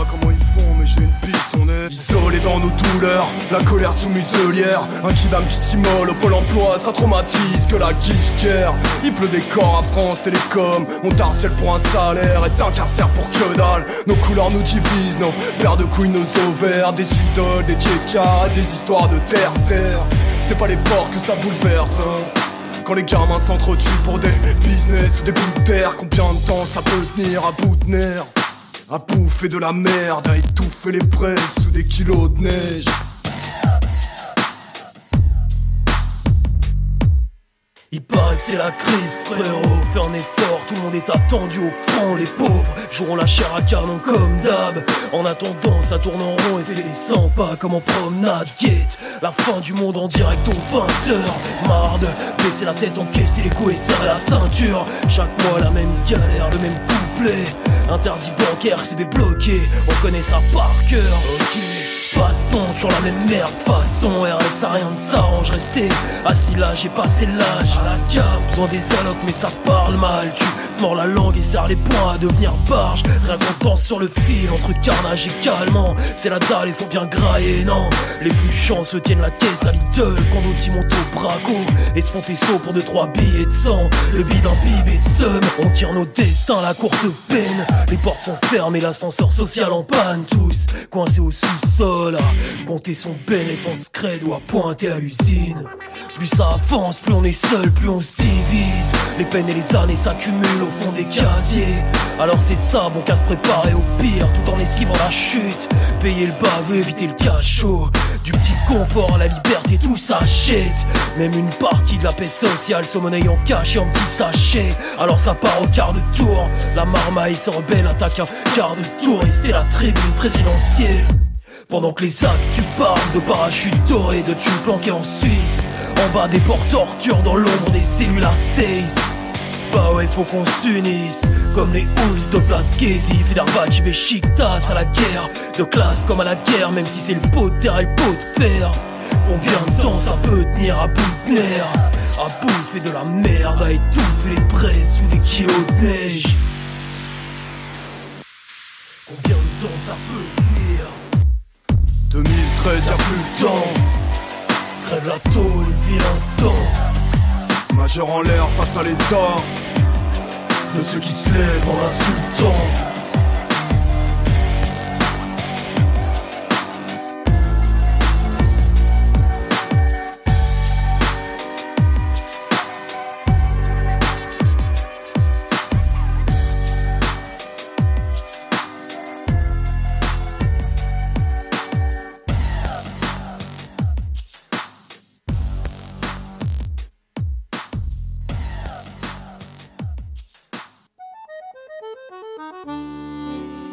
j'ai une piste, on est isolé dans nos douleurs. La colère sous muselière, un qui s'immole au pôle emploi, ça traumatise que la guichetière. Il pleut des corps à France Télécom, on t'harcèle pour un salaire et t'incarcère pour que dalle. Nos couleurs nous divisent, nos paires de couilles, nos ovaires, des idoles, des tchékas, des histoires de terre-terre. C'est pas les ports que ça bouleverse. hein. Quand les gamins s'entretuent pour des business ou des bouts de terre, combien de temps ça peut tenir à bout de nerfs? À bouffer de la merde, à étouffer les presses sous des kilos de neige.
Il paraît c'est la crise, frérot. Fais un effort, tout le monde est attendu au fond. Les pauvres joueront la chair à canon comme d'hab. En attendant, ça tourne en rond et fait les 100 pas comme en promenade. Guette la fin du monde en direct aux 20h. Marre de baisser la tête, encaisser les coups et serrer la ceinture. Chaque mois, la même galère, le même couplet. Interdit bancaire, CB bloqué. On connaît ça par cœur, ok. Passons, toujours la même merde, façon RSA, rien ne s'arrange, rester assis là, j'ai passé l'âge. À la cave, besoin des allocs, mais ça parle mal. Tu mords la langue et serre les poings à devenir barge. Rien qu'on sur le fil, entre carnage et calmant. C'est la dalle, il faut bien grailler, non? Les plus chanceux tiennent la caisse à Lidl Quand d'autres montent au braco Et se font faisceau pour 2-3 billets de sang. Le bide d'un bibé de seum On tire nos destins, la courte peine Les portes sont fermées, l'ascenseur social en panne Tous coincés au sous-sol à compter son bénéfice credo à pointer à l'usine. Plus ça avance, plus on est seul, plus on se divise. Les peines et les années s'accumulent au fond des casiers. Alors c'est ça, bon qu'à se préparer au pire, tout en esquivant la chute. Payer le baveux, éviter le cachot. Du petit confort à la liberté, tout s'achète. Même une partie de la paix sociale se monnaie en cash et en petit sachet. Alors ça part au quart de tour. La marmaille se rebelle, attaque un quart de tour. Et la tribune présidentielle. Pendant que les actes tu parles de parachutes dorés, de tunes planqués en Suisse En bas des portes tortures dans l'ombre des cellules à 16 Bah ouais faut qu'on s'unisse Comme les Hulls de Place Casey Fenerbahçe Beşiktaş à la guerre De classe comme à la guerre Même si c'est le pot de terre et le pot de fer Combien de temps ça peut tenir à bout de nerfs À bouffer de la merde À étouffer les presses sous des kilos de neige Combien de temps ça peut tenir
2013, y'a plus le temps.
Crève la tôle, vie l'instant.
Majeur en l'air face à l'état. De ceux qui se lèvent en insultant.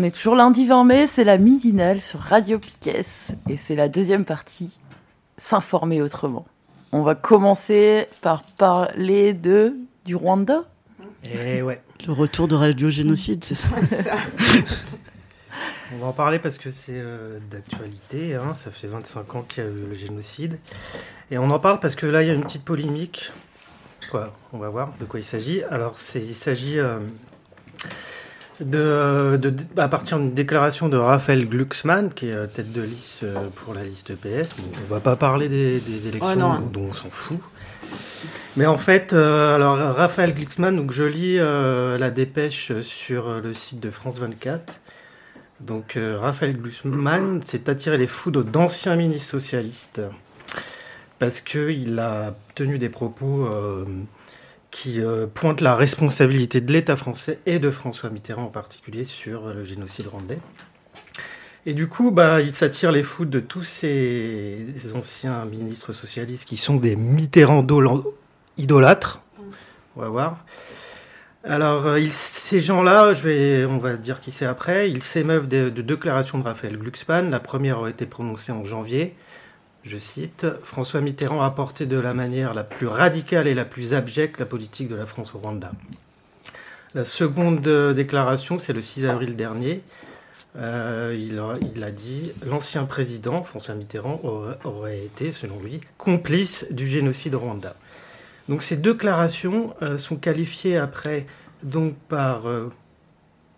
On est toujours lundi 20 mai, c'est la midinale sur Radio Piquet et c'est la deuxième partie, s'informer autrement. On va commencer par parler de du Rwanda.
Et ouais.
Le retour de Radio Génocide, c'est ça
On va en parler parce que c'est euh, d'actualité. hein. Ça fait 25 ans qu'il y a eu le génocide. Et on en parle parce que là, il y a une petite polémique. Quoi On va voir de quoi il s'agit. Alors, c'est- il s'agit euh, de, de- à partir d'une déclaration de Raphaël Glucksmann, qui est euh, tête de liste euh, pour la liste PS. Bon, on va pas parler des, des élections
Oh
dont on s'en fout. Mais en fait, euh, alors Raphaël Glucksmann, donc je lis euh, la dépêche sur le site de France 24. Donc euh, Raphaël Glucksmann s'est attiré les foudres d'anciens ministres socialistes parce qu'il a tenu des propos qui euh, pointent la responsabilité de l'État français et de François Mitterrand en particulier sur euh, le génocide rwandais. Et du coup, bah, il s'attire les foudres de tous ces anciens ministres socialistes qui sont des Mitterrand idolâtres. On va voir. Alors, euh, ces gens-là, on va dire qui c'est après, ils s'émeuvent de, de déclarations de Raphaël Glucksmann. La première a été prononcée en janvier. Je cite François Mitterrand a apporté de la manière la plus radicale et la plus abjecte la politique de la France au Rwanda. La seconde euh, déclaration, c'est le 6 avril dernier. Euh, il, a, dit l'ancien président François Mitterrand aurait, été, selon lui, complice du génocide au Rwanda. Donc ces déclarations euh, sont qualifiées après donc par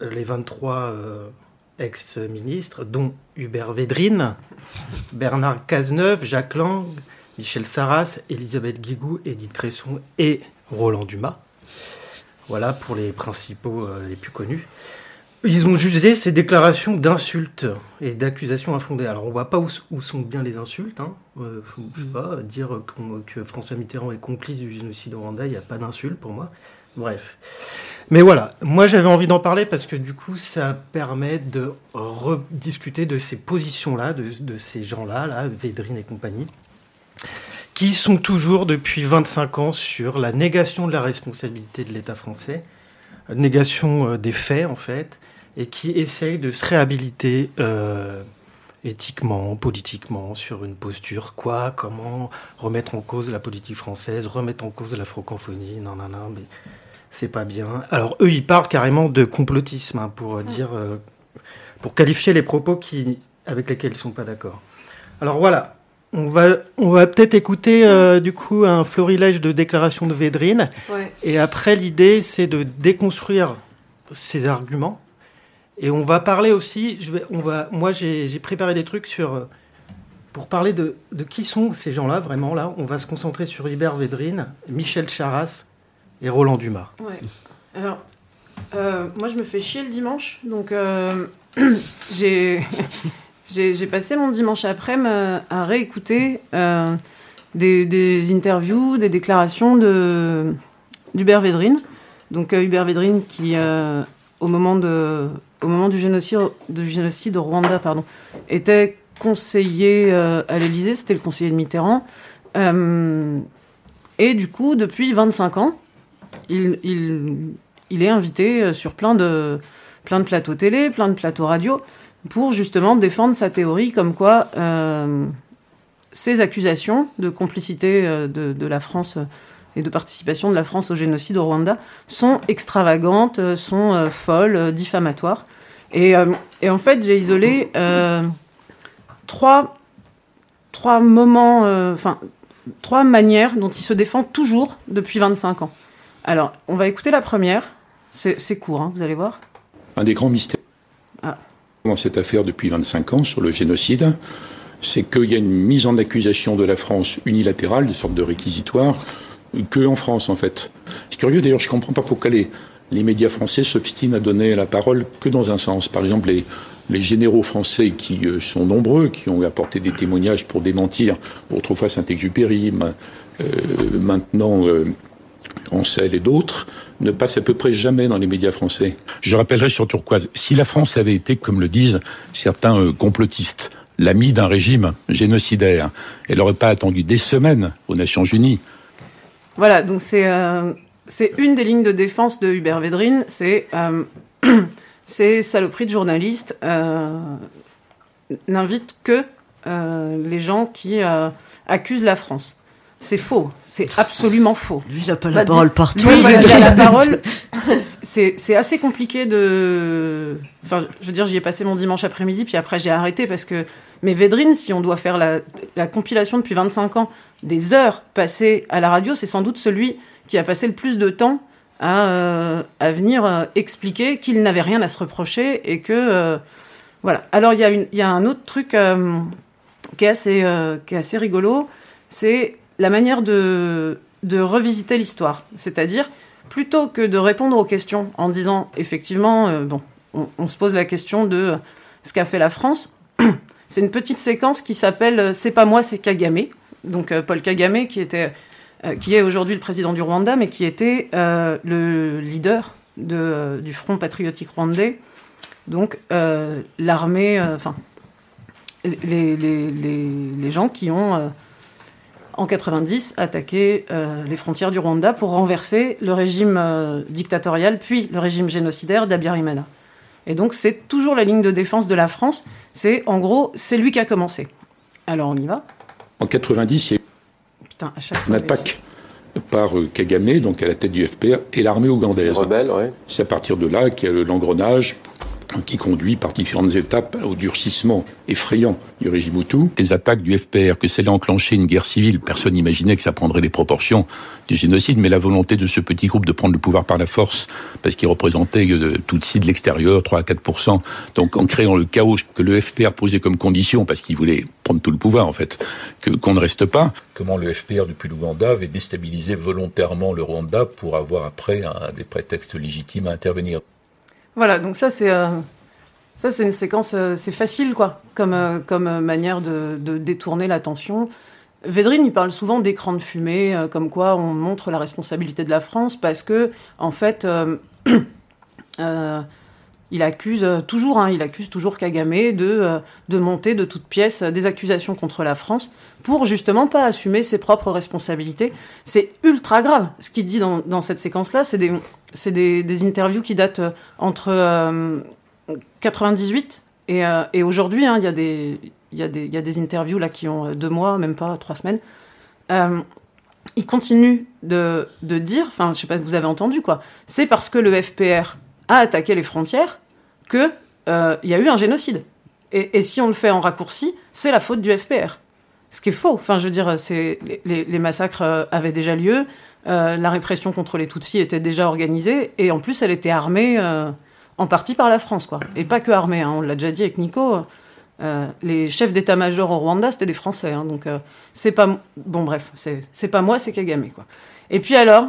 les 23 euh, ex-ministres, dont Hubert Védrine, Bernard Cazeneuve, Jacques Lang, Michel Sarras, Elisabeth Guigou, Edith Cresson et Roland Dumas. Voilà pour les principaux euh, les plus connus. Ils ont jugé ces déclarations d'insultes et d'accusations infondées. Alors on voit pas où, où sont bien les insultes. Hein. Euh, faut, je sais pas, dire que François Mitterrand est complice du génocide au Rwanda, il n'y a pas d'insulte pour moi. Bref. Mais voilà, moi j'avais envie d'en parler parce que du coup ça permet de rediscuter de ces positions-là, de, ces gens-là, là, Védrine et compagnie, qui sont toujours depuis 25 ans sur la négation de la responsabilité de l'État français, négation euh, des faits en fait, et qui essayent de se réhabiliter euh, éthiquement, politiquement, sur une posture, quoi, comment remettre en cause la politique française, remettre en cause la francophonie, non, non, non, mais c'est pas bien. Alors eux, ils parlent carrément de complotisme hein, pour euh, dire, euh, pour qualifier les propos qui, avec lesquels ils sont pas d'accord. Alors voilà, on va, on va peut-être écouter euh, du coup un florilège de déclarations de Védrine.
Ouais.
Et après, l'idée, c'est de déconstruire ces arguments. Et on va parler aussi, je vais, on va, moi j'ai préparé des trucs sur, pour parler de, de qui sont ces gens-là, vraiment là. On va se concentrer sur Hubert Védrine, Michel Charras et Roland Dumas.
Ouais. Alors, euh, moi, je me fais chier le dimanche, donc euh, j'ai passé mon dimanche euh, à réécouter euh, des, interviews, des déclarations de d'Hubert Védrine. Donc Hubert Védrine qui, au moment du génocide, du au Rwanda, pardon, était conseiller à l'Élysée, c'était le conseiller de Mitterrand. Et du coup, depuis 25 ans, il, est invité euh, sur plein de, plateaux télé, plein de plateaux radio, pour justement défendre sa théorie comme quoi euh, ces accusations de complicité euh, de, la France euh, et de participation de la France au génocide au Rwanda sont extravagantes, sont folles, diffamatoires. Et, en fait, j'ai isolé trois, trois moments, enfin, trois manières dont il se défend toujours depuis 25 ans. Alors, on va écouter la première. C'est court, hein, vous allez voir.
Un des grands mystères
Ah.
dans cette affaire depuis 25 ans sur le génocide, c'est qu'il y a une mise en accusation de la France unilatérale, une sorte de réquisitoire, que en France en fait. C'est curieux d'ailleurs, je ne comprends pas pourquoi les, les médias français s'obstinent à donner la parole que dans un sens. Par exemple, les, les généraux français qui euh, sont nombreux, qui ont apporté des témoignages pour démentir autrefois Saint-Exupéry, ma- euh, maintenant euh, Ancel et d'autres, ne passent à peu près jamais dans les médias français. Je rappellerai sur Turquoise, si la France avait été, comme le disent certains euh, complotistes, l'ami d'un régime génocidaire, elle n'aurait pas attendu des semaines aux Nations Unies
Voilà, donc c'est euh, c'est une des lignes de défense de Hubert Védrine, c'est euh, ces saloperies de journalistes euh, n'invitent que euh, les gens qui euh, accusent la France. C'est faux, c'est absolument faux.
Lui, il n'a pas
Bah,
la parole
du-
partout.
Lui, il a la parole. C'est- assez compliqué de. Enfin, je veux dire, j'y ai passé mon dimanche après-midi, puis après j'ai arrêté parce que. Mais Védrine, si on doit faire la, la compilation depuis 25 ans des heures passées à la radio, c'est sans doute celui qui a passé le plus de temps à, euh, à venir euh, expliquer qu'il n'avait rien à se reprocher et que. euh, voilà. Alors, il y, y a un autre truc euh, qui, est assez, euh, qui est assez rigolo, c'est la manière de, revisiter l'histoire. C'est-à-dire, plutôt que de répondre aux questions en disant, effectivement, euh, bon, on, se pose la question de euh, ce qu'a fait la France, c'est une petite séquence qui s'appelle euh, C'est pas moi, c'est Kagame. Donc, Paul Kagame, qui est aujourd'hui le président du Rwanda, mais qui était le leader de, du Front patriotique rwandais, donc l'armée, enfin les, gens qui ont, en 90, attaqué euh, les frontières du Rwanda pour renverser le régime euh, dictatorial, puis le régime génocidaire d'Abiyarimana. Et donc, c'est toujours la ligne de défense de la France. C'est, en gros, c'est lui qui a commencé. Alors, on y va.
En 90, il y a eu
Putain, à chaque
une
fois.
attaque par euh, Kagame, donc à la tête du FPR, et l'armée ougandaise. C'est à partir de là qu'il y a l'engrenage qui conduit par différentes étapes au durcissement effrayant du régime Hutu. Les attaques du FPR, que allait enclencher une guerre civile, personne n'imaginait que ça prendrait les proportions du génocide, mais la volonté de ce petit groupe de prendre le pouvoir par la force, parce qu'il représentait euh, Tutsi de l'extérieur, 3 à 4 donc en créant le chaos que le FPR posait comme condition, parce qu'il voulait prendre tout le pouvoir en fait, que qu'on ne reste pas.
Comment le FPR depuis l'Ouganda avait déstabilisé volontairement le Rwanda pour avoir après des prétextes légitimes à intervenir?
Voilà, donc ça c'est euh, ça c'est une séquence, euh, c'est facile quoi, comme euh, comme manière de, de détourner l'attention. Védrine, il parle souvent d'écran de fumée, comme quoi on montre la responsabilité de la France parce que en fait, il accuse euh, toujours, hein, il accuse toujours Kagame de euh, monter de toutes pièces euh, des accusations contre la France pour justement pas assumer ses propres responsabilités. C'est ultra grave ce qu'il dit dans, cette séquence-là. C'est des, c'est des, des interviews qui datent entre euh, 98 et, aujourd'hui. hein, Il y, a des- interviews là qui ont deux mois, même pas trois semaines. Il continue de, de dire, enfin, je sais pas, vous avez entendu quoi, c'est parce que le FPR a attaqué les frontières que euh, il y a eu un génocide. Et, si on le fait en raccourci, c'est la faute du FPR. Ce qui est faux. Enfin, je veux dire, les, massacres euh, avaient déjà lieu, euh, la répression contre les Tutsis était déjà organisée, et en plus, elle était armée euh, en partie par la France, quoi. Et pas que armée. hein, on l'a déjà dit avec Nico. euh, les chefs d'état-major au Rwanda, c'était des Français. hein, donc, euh, c'est pas. Bon, bref, c'est pas moi, c'est Kagame, quoi. Et puis alors,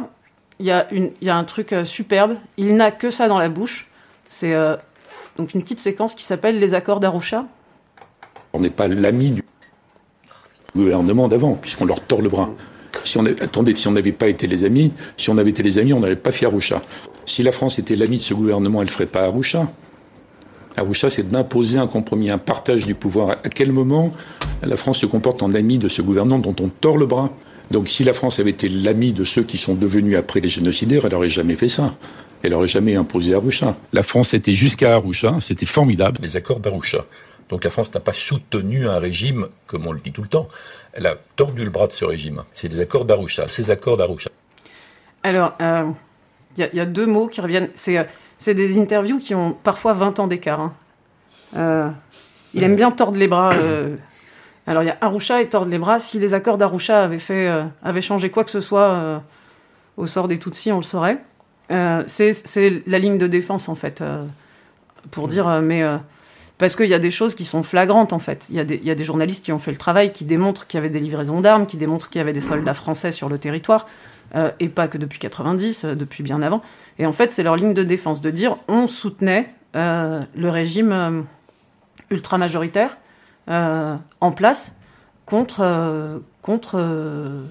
il y, a un truc euh, superbe. Il n'a que ça dans la bouche. C'est euh, donc une petite séquence qui s'appelle Les accords d'Arusha.
On n'est pas l'ami du gouvernement d'avant, puisqu'on leur tord le bras. Si on attendez, si on n'avait pas été les amis, si on avait été les amis, on n'avait pas fait Arusha. Si la France était l'ami de ce gouvernement, elle ne ferait pas Arusha. Arusha, c'est d'imposer un compromis, un partage du pouvoir. À quel moment la France se comporte en ami de ce gouvernement dont on tord le bras? Donc si la France avait été l'ami de ceux qui sont devenus après les génocidaires, elle n'aurait jamais fait ça. Elle n'aurait jamais imposé Arusha. La France était jusqu'à Arusha, c'était formidable.
Les accords d'Arusha. Donc la France n'a pas soutenu un régime, comme on le dit tout le temps. Elle a tordu le bras de ce régime. C'est les accords d'Arusha. Ces accords d'Arusha.
Alors, euh, il y, a- il y a deux mots qui reviennent. C'est euh, c'est des interviews qui ont parfois 20 ans d'écart. hein. Euh, il aime bien tordre les bras. euh. Alors, il y a Arusha et tordre les bras. Si les accords d'Arusha avaient, euh, avaient changé quoi que ce soit euh, au sort des Tutsis, on le saurait. Euh, c'est la ligne de défense, en fait, pour dire, mais... parce qu'il y a des choses qui sont flagrantes, en fait. Il y, a des- il y a des journalistes qui ont fait le travail, qui démontrent qu'il y avait des livraisons d'armes, qui démontrent qu'il y avait des soldats français sur le territoire, et pas que depuis 90, euh, depuis bien avant. Et en fait, c'est leur ligne de défense, de dire on soutenait le régime ultra-majoritaire euh, en place contre, euh, contre euh,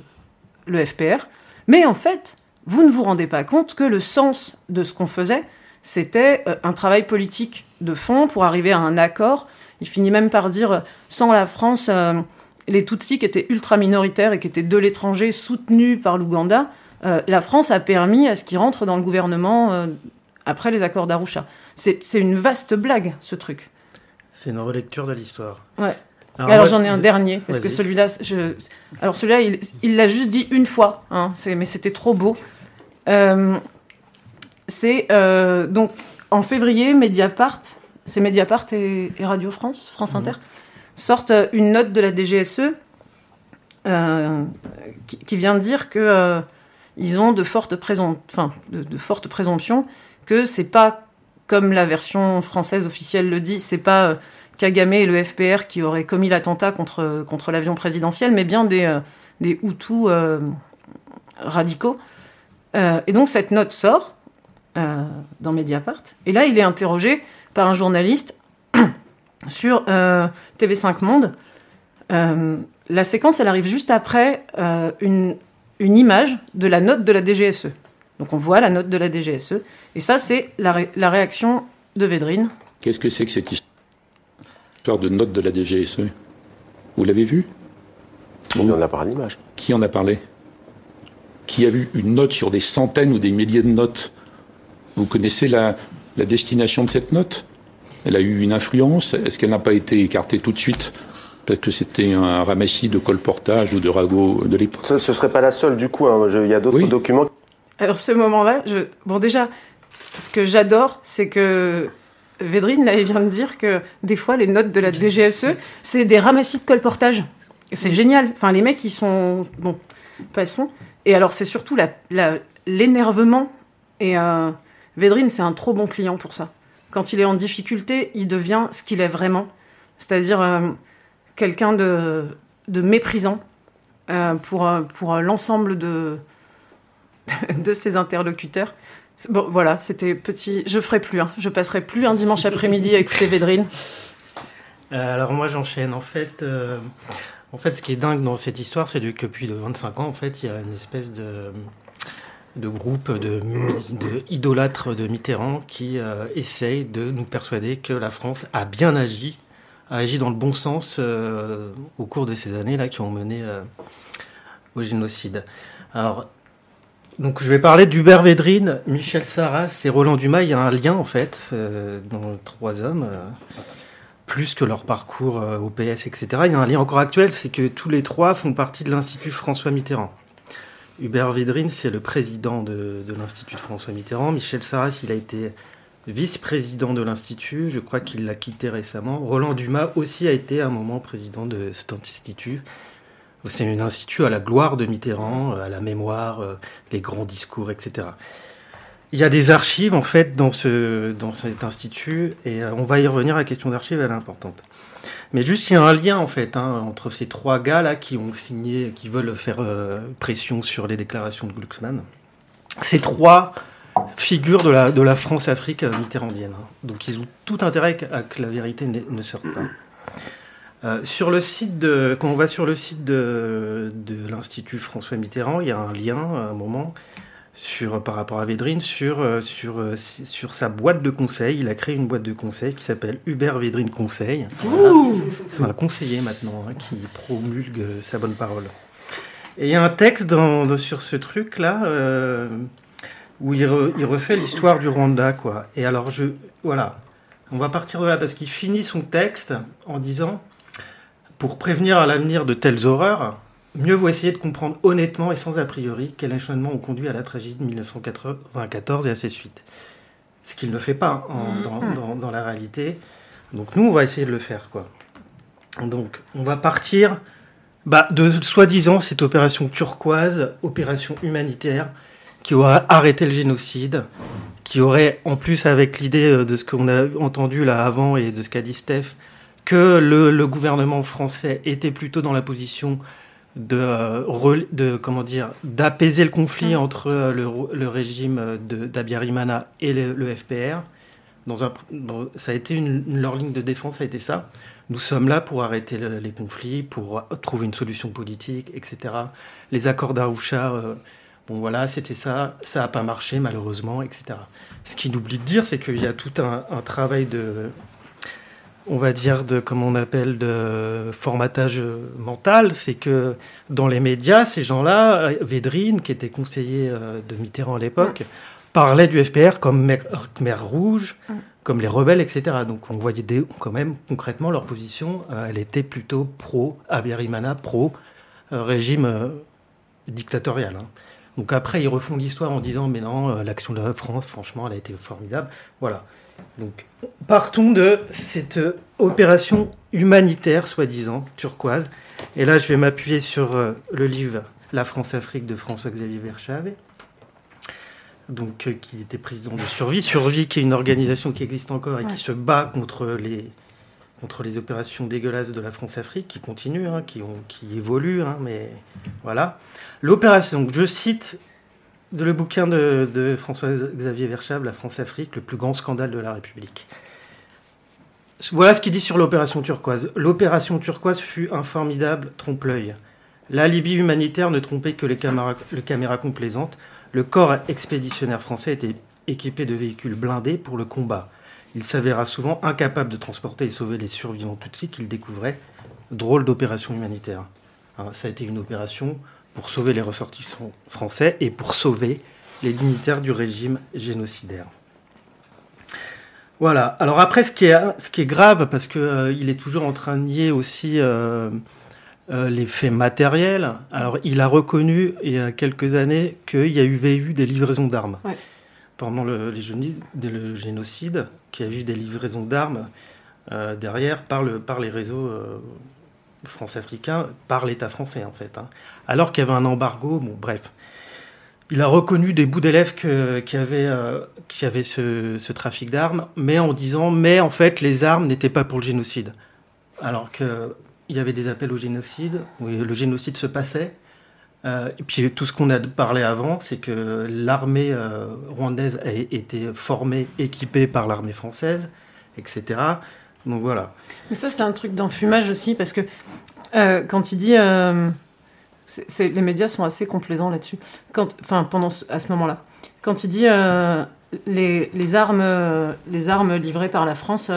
le FPR. Mais en fait, vous ne vous rendez pas compte que le sens de ce qu'on faisait, c'était euh, un travail politique de fond pour arriver à un accord. Il finit même par dire, euh, sans la France, euh, les Tutsis qui étaient ultra minoritaires et qui étaient de l'étranger, soutenus par l'Ouganda, euh, la France a permis à ce qu'ils rentrent dans le gouvernement euh, après les accords d'Arusha. C'est une vaste blague, ce truc.
C'est une relecture de l'histoire.
Ouais.
Alors,
j'en ai un dernier parce que celui-là, je... alors celui-là, il l'a juste dit une fois, hein, mais c'était trop beau. Euh, c'est euh, donc en février, Mediapart, c'est Mediapart et, et Radio France, France Inter, sortent euh, une note de la DGSE euh, qui, qui vient dire que ils ont de fortes, présum- enfin, de, de fortes présomptions que c'est pas comme la version française officielle le dit, c'est pas euh, Kagame et le FPR qui auraient commis l'attentat contre, contre l'avion présidentiel, mais bien des, euh, des Hutus euh, radicaux. Et donc cette note sort dans Mediapart, et là il est interrogé par un journaliste sur euh, TV5 Monde. La séquence, elle arrive juste après une, une image de la note de la DGSE. Donc on voit la note de la DGSE, et ça c'est la, ré- la réaction de Védrine.
Qu'est-ce que c'est que cette histoire de notes de la DGSE. Vous l'avez vu?
On en a parlé l'image.
Qui en a parlé? Qui a vu une note sur des centaines ou des milliers de notes? Vous connaissez la, la destination de cette note? Elle a eu une influence? Est-ce qu'elle n'a pas été écartée tout de suite? Parce que c'était un ramassis de colportage ou de ragots de l'époque.
Ça, ce serait pas la seule, du coup. hein. Je- Il y a d'autres documents.
Alors ce moment-là, je... bon déjà, ce que j'adore, c'est que Védrine là, il vient de dire que des fois les notes de la DGSE, c'est des ramassis de colportage. C'est génial. Enfin les mecs ils sont bon, passons. Et alors c'est surtout la- la- l'énervement et euh, Védrine c'est un trop bon client pour ça. Quand il est en difficulté, il devient ce qu'il est vraiment, c'est-à-dire euh, quelqu'un de, de méprisant euh, pour, pour l'ensemble de, de ses interlocuteurs. Bon, voilà, c'était petit. Je ferai plus. hein. Je passerai plus un dimanche après-midi à écouter.
Euh, alors moi j'enchaîne. En fait, euh, en fait, ce qui est dingue dans cette histoire, c'est que depuis de 25 ans, en fait, il y a une espèce de de groupe de, idolâtres de Mitterrand qui euh, essayent de nous persuader que la France a bien agi, a agi dans le bon sens euh, au cours de ces années là qui ont mené au génocide. Alors donc je vais parler d'Hubert Védrine, Michel Sarras et Roland Dumas. Il y a un lien en fait euh, dans trois hommes. euh, plus que leur parcours euh, au PS, etc. Il y a un lien encore actuel, c'est que tous les trois font partie de l'Institut François Mitterrand. Hubert Védrine, c'est le président de, de l'Institut François Mitterrand. Michel Sarras, il a été vice-président de l'Institut. Je crois qu'il l'a quitté récemment. Roland Dumas aussi a été à un moment président de cet institut. C'est un institut à la gloire de Mitterrand, à la mémoire, euh, les grands discours, etc. Il y a des archives en fait dans, ce, dans cet institut et euh, on va y revenir. La question d'archives, elle est importante. Mais juste qu'il y a un lien en fait hein, entre ces trois gars là qui ont signé, qui veulent faire euh, pression sur les déclarations de Glucksmann. Ces trois figures de la, de la France-Afrique euh, mitterrandienne. hein. Donc ils ont tout intérêt à que la vérité ne sorte pas. Euh, sur le site de, quand on va sur le site de, de l'Institut François Mitterrand, il y a un lien à un moment sur, par rapport à Védrine sur, euh, sur, euh, sur sa boîte de conseil. Il a créé une boîte de conseil qui s'appelle Hubert Védrine Conseil. C'est un conseiller maintenant hein, qui promulgue euh, sa bonne parole. Et il y a un texte dans, dans- sur ce truc-là euh, où il, re- il refait l'histoire du Rwanda. Quoi. Et alors, je, voilà, on va partir de là parce qu'il finit son texte en disant Pour prévenir à l'avenir de telles horreurs, mieux vaut essayer de comprendre honnêtement et sans a priori quels enchaînements ont conduit à la tragédie de 1994 et à ses suites. Ce qu'il ne fait pas en-
Mhm.
dans, dans- dans la réalité. Donc nous, on va essayer de le faire. quoi. Donc, on va partir bah, de soi-disant cette opération turquoise, opération humanitaire, qui aurait arrêté le génocide, qui aurait, en plus avec l'idée euh, de ce qu'on a entendu là avant et de ce qu'a dit Steph, que le, le gouvernement français était plutôt dans la position de, euh, de comment dire d'apaiser le conflit entre euh, le, le régime euh, d'Abiyarimana et le, le FPR. Dans un, dans- ça a été une, leur ligne de défense, ça a été ça. Nous sommes là pour arrêter le- les conflits, pour trouver une solution politique, etc. Les accords d'Arusha, euh, bon voilà, c'était ça. Ça n'a pas marché malheureusement, etc. Ce qu'il oublie de dire, c'est qu'il y a tout un, un travail de, on va dire, de, comment on appelle, de formatage euh, mental. C'est que dans les médias, ces gens-là, euh, Védrine, qui était conseiller euh, de Mitterrand à l'époque, parlait du FPR comme mer, mer rouge,
Mm.
comme les rebelles, etc. Donc on voyait des, quand même concrètement leur position, elle était plutôt pro Abiyarimana, pro régime euh, dictatorial. hein. Donc après ils refont l'histoire en disant mais non, l'action de la France, franchement, elle a été formidable. Voilà. Donc partons de cette opération humanitaire, soi-disant, turquoise. Et là, je vais m'appuyer sur euh, le livre La France-Afrique de François-Xavier Verschave, donc, euh, qui était président de Survie. Survie, qui est une organisation qui existe encore et
Ouais.
qui se bat contre les, contre les opérations dégueulasses de la France-Afrique, qui continuent, hein, qui, ont, qui évoluent, hein, mais voilà. L'opération, donc je cite de le bouquin de, François-Xavier Verschave, La France-Afrique, le plus grand scandale de la République. Voilà ce qu'il dit sur l'opération turquoise. L'opération turquoise fut un formidable trompe-l'œil. L'alibi humanitaire ne trompait que les caméras, les caméras complaisantes. Le corps expéditionnaire français était équipé de véhicules blindés pour le combat. il s'avéra souvent incapable de transporter et sauver les survivants Tutsis qu'il découvrait. Drôle d'opération humanitaire. Hein, ça a été une opération pour sauver les ressortissants français et pour sauver les dignitaires du régime génocidaire. Voilà. Alors après, ce qui est, ce qui est grave, parce qu'il euh, il est toujours en train de nier aussi euh, euh, les faits matériels. Alors, il a reconnu il y a quelques années qu'il y a eu, eu des livraisons d'armes
Ouais.
pendant le, les géni- le génocide, qu'il y a eu des livraisons d'armes derrière par, le, par les réseaux france-africains, par l'État français en fait. hein. Alors qu'il y avait un embargo, bon bref. Il a reconnu des bouts d'élèves qui avaient, euh, ce, trafic d'armes, mais en disant mais en fait les armes n'étaient pas pour le génocide. Alors que il y avait des appels au génocide, où le génocide se passait. Euh, et puis tout ce qu'on a parlé avant, c'est que l'armée euh, rwandaise a été formée, équipée par l'armée française, etc. Donc voilà.
Mais ça, c'est un truc d'enfumage aussi, parce que euh, quand il dit. euh, les médias sont assez complaisants là-dessus. Enfin, pendant à ce moment-là. Quand il dit euh, les, les armes, les armes livrées par la France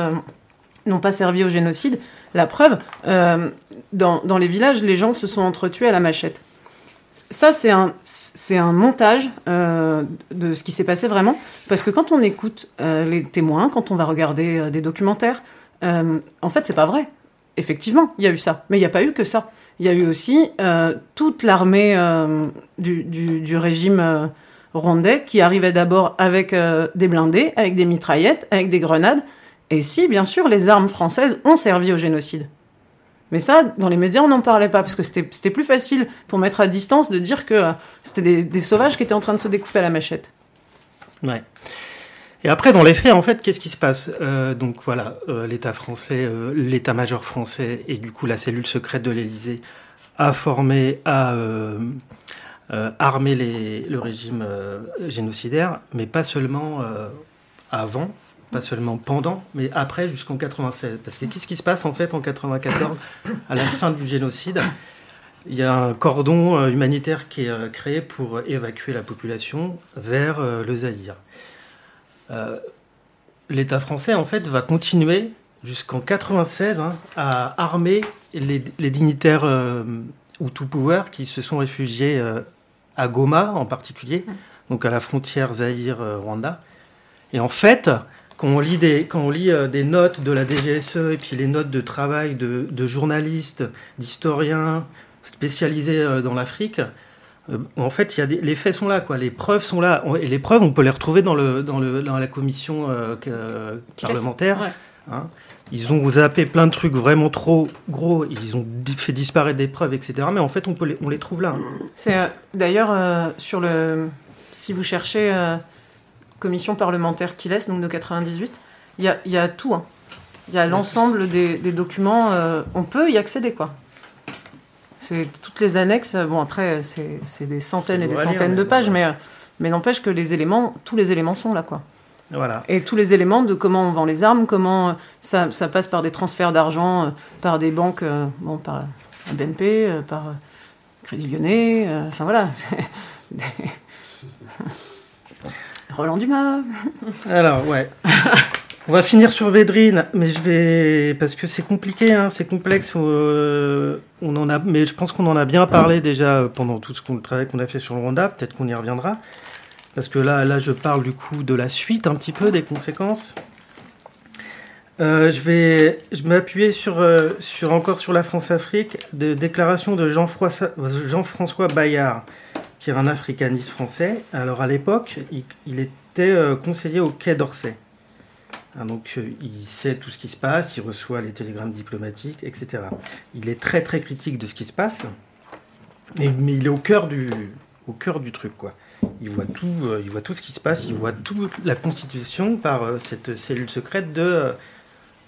n'ont pas servi au génocide, la preuve, dans, dans les villages, les gens se sont entretués à la machette. Ça, c'est un, un montage de ce qui s'est passé vraiment. Parce que quand on écoute les témoins, quand on va regarder des documentaires, euh, en fait, c'est pas vrai. Effectivement, il y a eu ça. Mais il n'y a pas eu que ça. Il y a eu aussi euh, toute l'armée euh, du, régime rwandais qui arrivait d'abord avec des blindés, avec des mitraillettes, avec des grenades. Et si, bien sûr, les armes françaises ont servi au génocide. Mais ça, dans les médias, on n'en parlait pas, parce que c'était plus facile pour mettre à distance de dire que c'était des sauvages qui étaient en train de se découper à la machette.
Ouais. Et après, dans les faits, en fait, qu'est-ce qui se passe? Euh, Donc voilà, euh, l'État français, euh, l'État-major français et du coup la cellule secrète de l'Élysée a formé, a armé le régime génocidaire, mais pas seulement avant, pas seulement pendant, mais après jusqu'en 96. Parce que qu'est-ce qui se passe en fait en 94, à la fin du génocide? Il y a un cordon humanitaire qui est créé pour évacuer la population vers le Zaïre. Euh, L'État français, en fait, va continuer jusqu'en 96 hein, à armer les, les dignitaires euh, Hutu Power qui se sont réfugiés euh, à Goma en particulier, donc à la frontière Zaïre-Rwanda. Et en fait, quand on lit, des, quand on lit des notes de la DGSE et puis les notes de travail de, de journalistes, d'historiens spécialisés dans l'Afrique, euh, en fait, y a des, les faits sont là, quoi. Les preuves sont là. On- Et les preuves, on peut les retrouver dans, le, dans, le, dans la commission euh, parlementaire.
Ouais.
hein. Ils ont zappé plein de trucs vraiment trop gros. Ils ont fait disparaître des preuves, etc. Mais en fait, on, peut les, on les trouve là. hein.
C'est euh, d'ailleurs sur le. Si vous cherchez commission parlementaire qui laisse, donc de 98, il y a, y a tout. hein. Il y a l'ensemble des, des documents. on peut y accéder, quoi. C'est toutes les annexes. Bon, après, c'est des centaines et des
lire,
centaines de pages, mais, mais n'empêche que les éléments, tous les éléments sont là, quoi.
Voilà.
Et tous les éléments de comment on vend les armes, comment euh, ça, ça passe par des transferts d'argent, euh, par des banques, euh, bon, par la BNP, euh, par euh, Crédit Lyonnais, enfin voilà. Des- Roland Dumas.
Alors, ouais. On va finir sur Védrine, mais je vais. Parce que c'est compliqué, hein, c'est complexe. euh, on en a... Mais je pense qu'on en a bien parlé déjà pendant tout ce qu'on- travail qu'on a fait sur le Rwanda. Peut-être qu'on y reviendra. Parce que là, là, je parle du coup de la suite, un petit peu, des conséquences. Euh, je vais je m'appuyer sur, euh, sur, encore sur la France-Afrique, de déclaration de Jean-François Bayard, qui est un africaniste français. Alors à l'époque, il, était conseiller au Quai d'Orsay. Hein, donc euh, il sait tout ce qui se passe, il reçoit les télégrammes diplomatiques, etc. Il est très très critique de ce qui se passe, mais, il est au cœur du, au cœur du truc, quoi. Il voit tout, euh, il voit tout ce qui se passe, il voit toute la constitution par euh, cette cellule secrète de,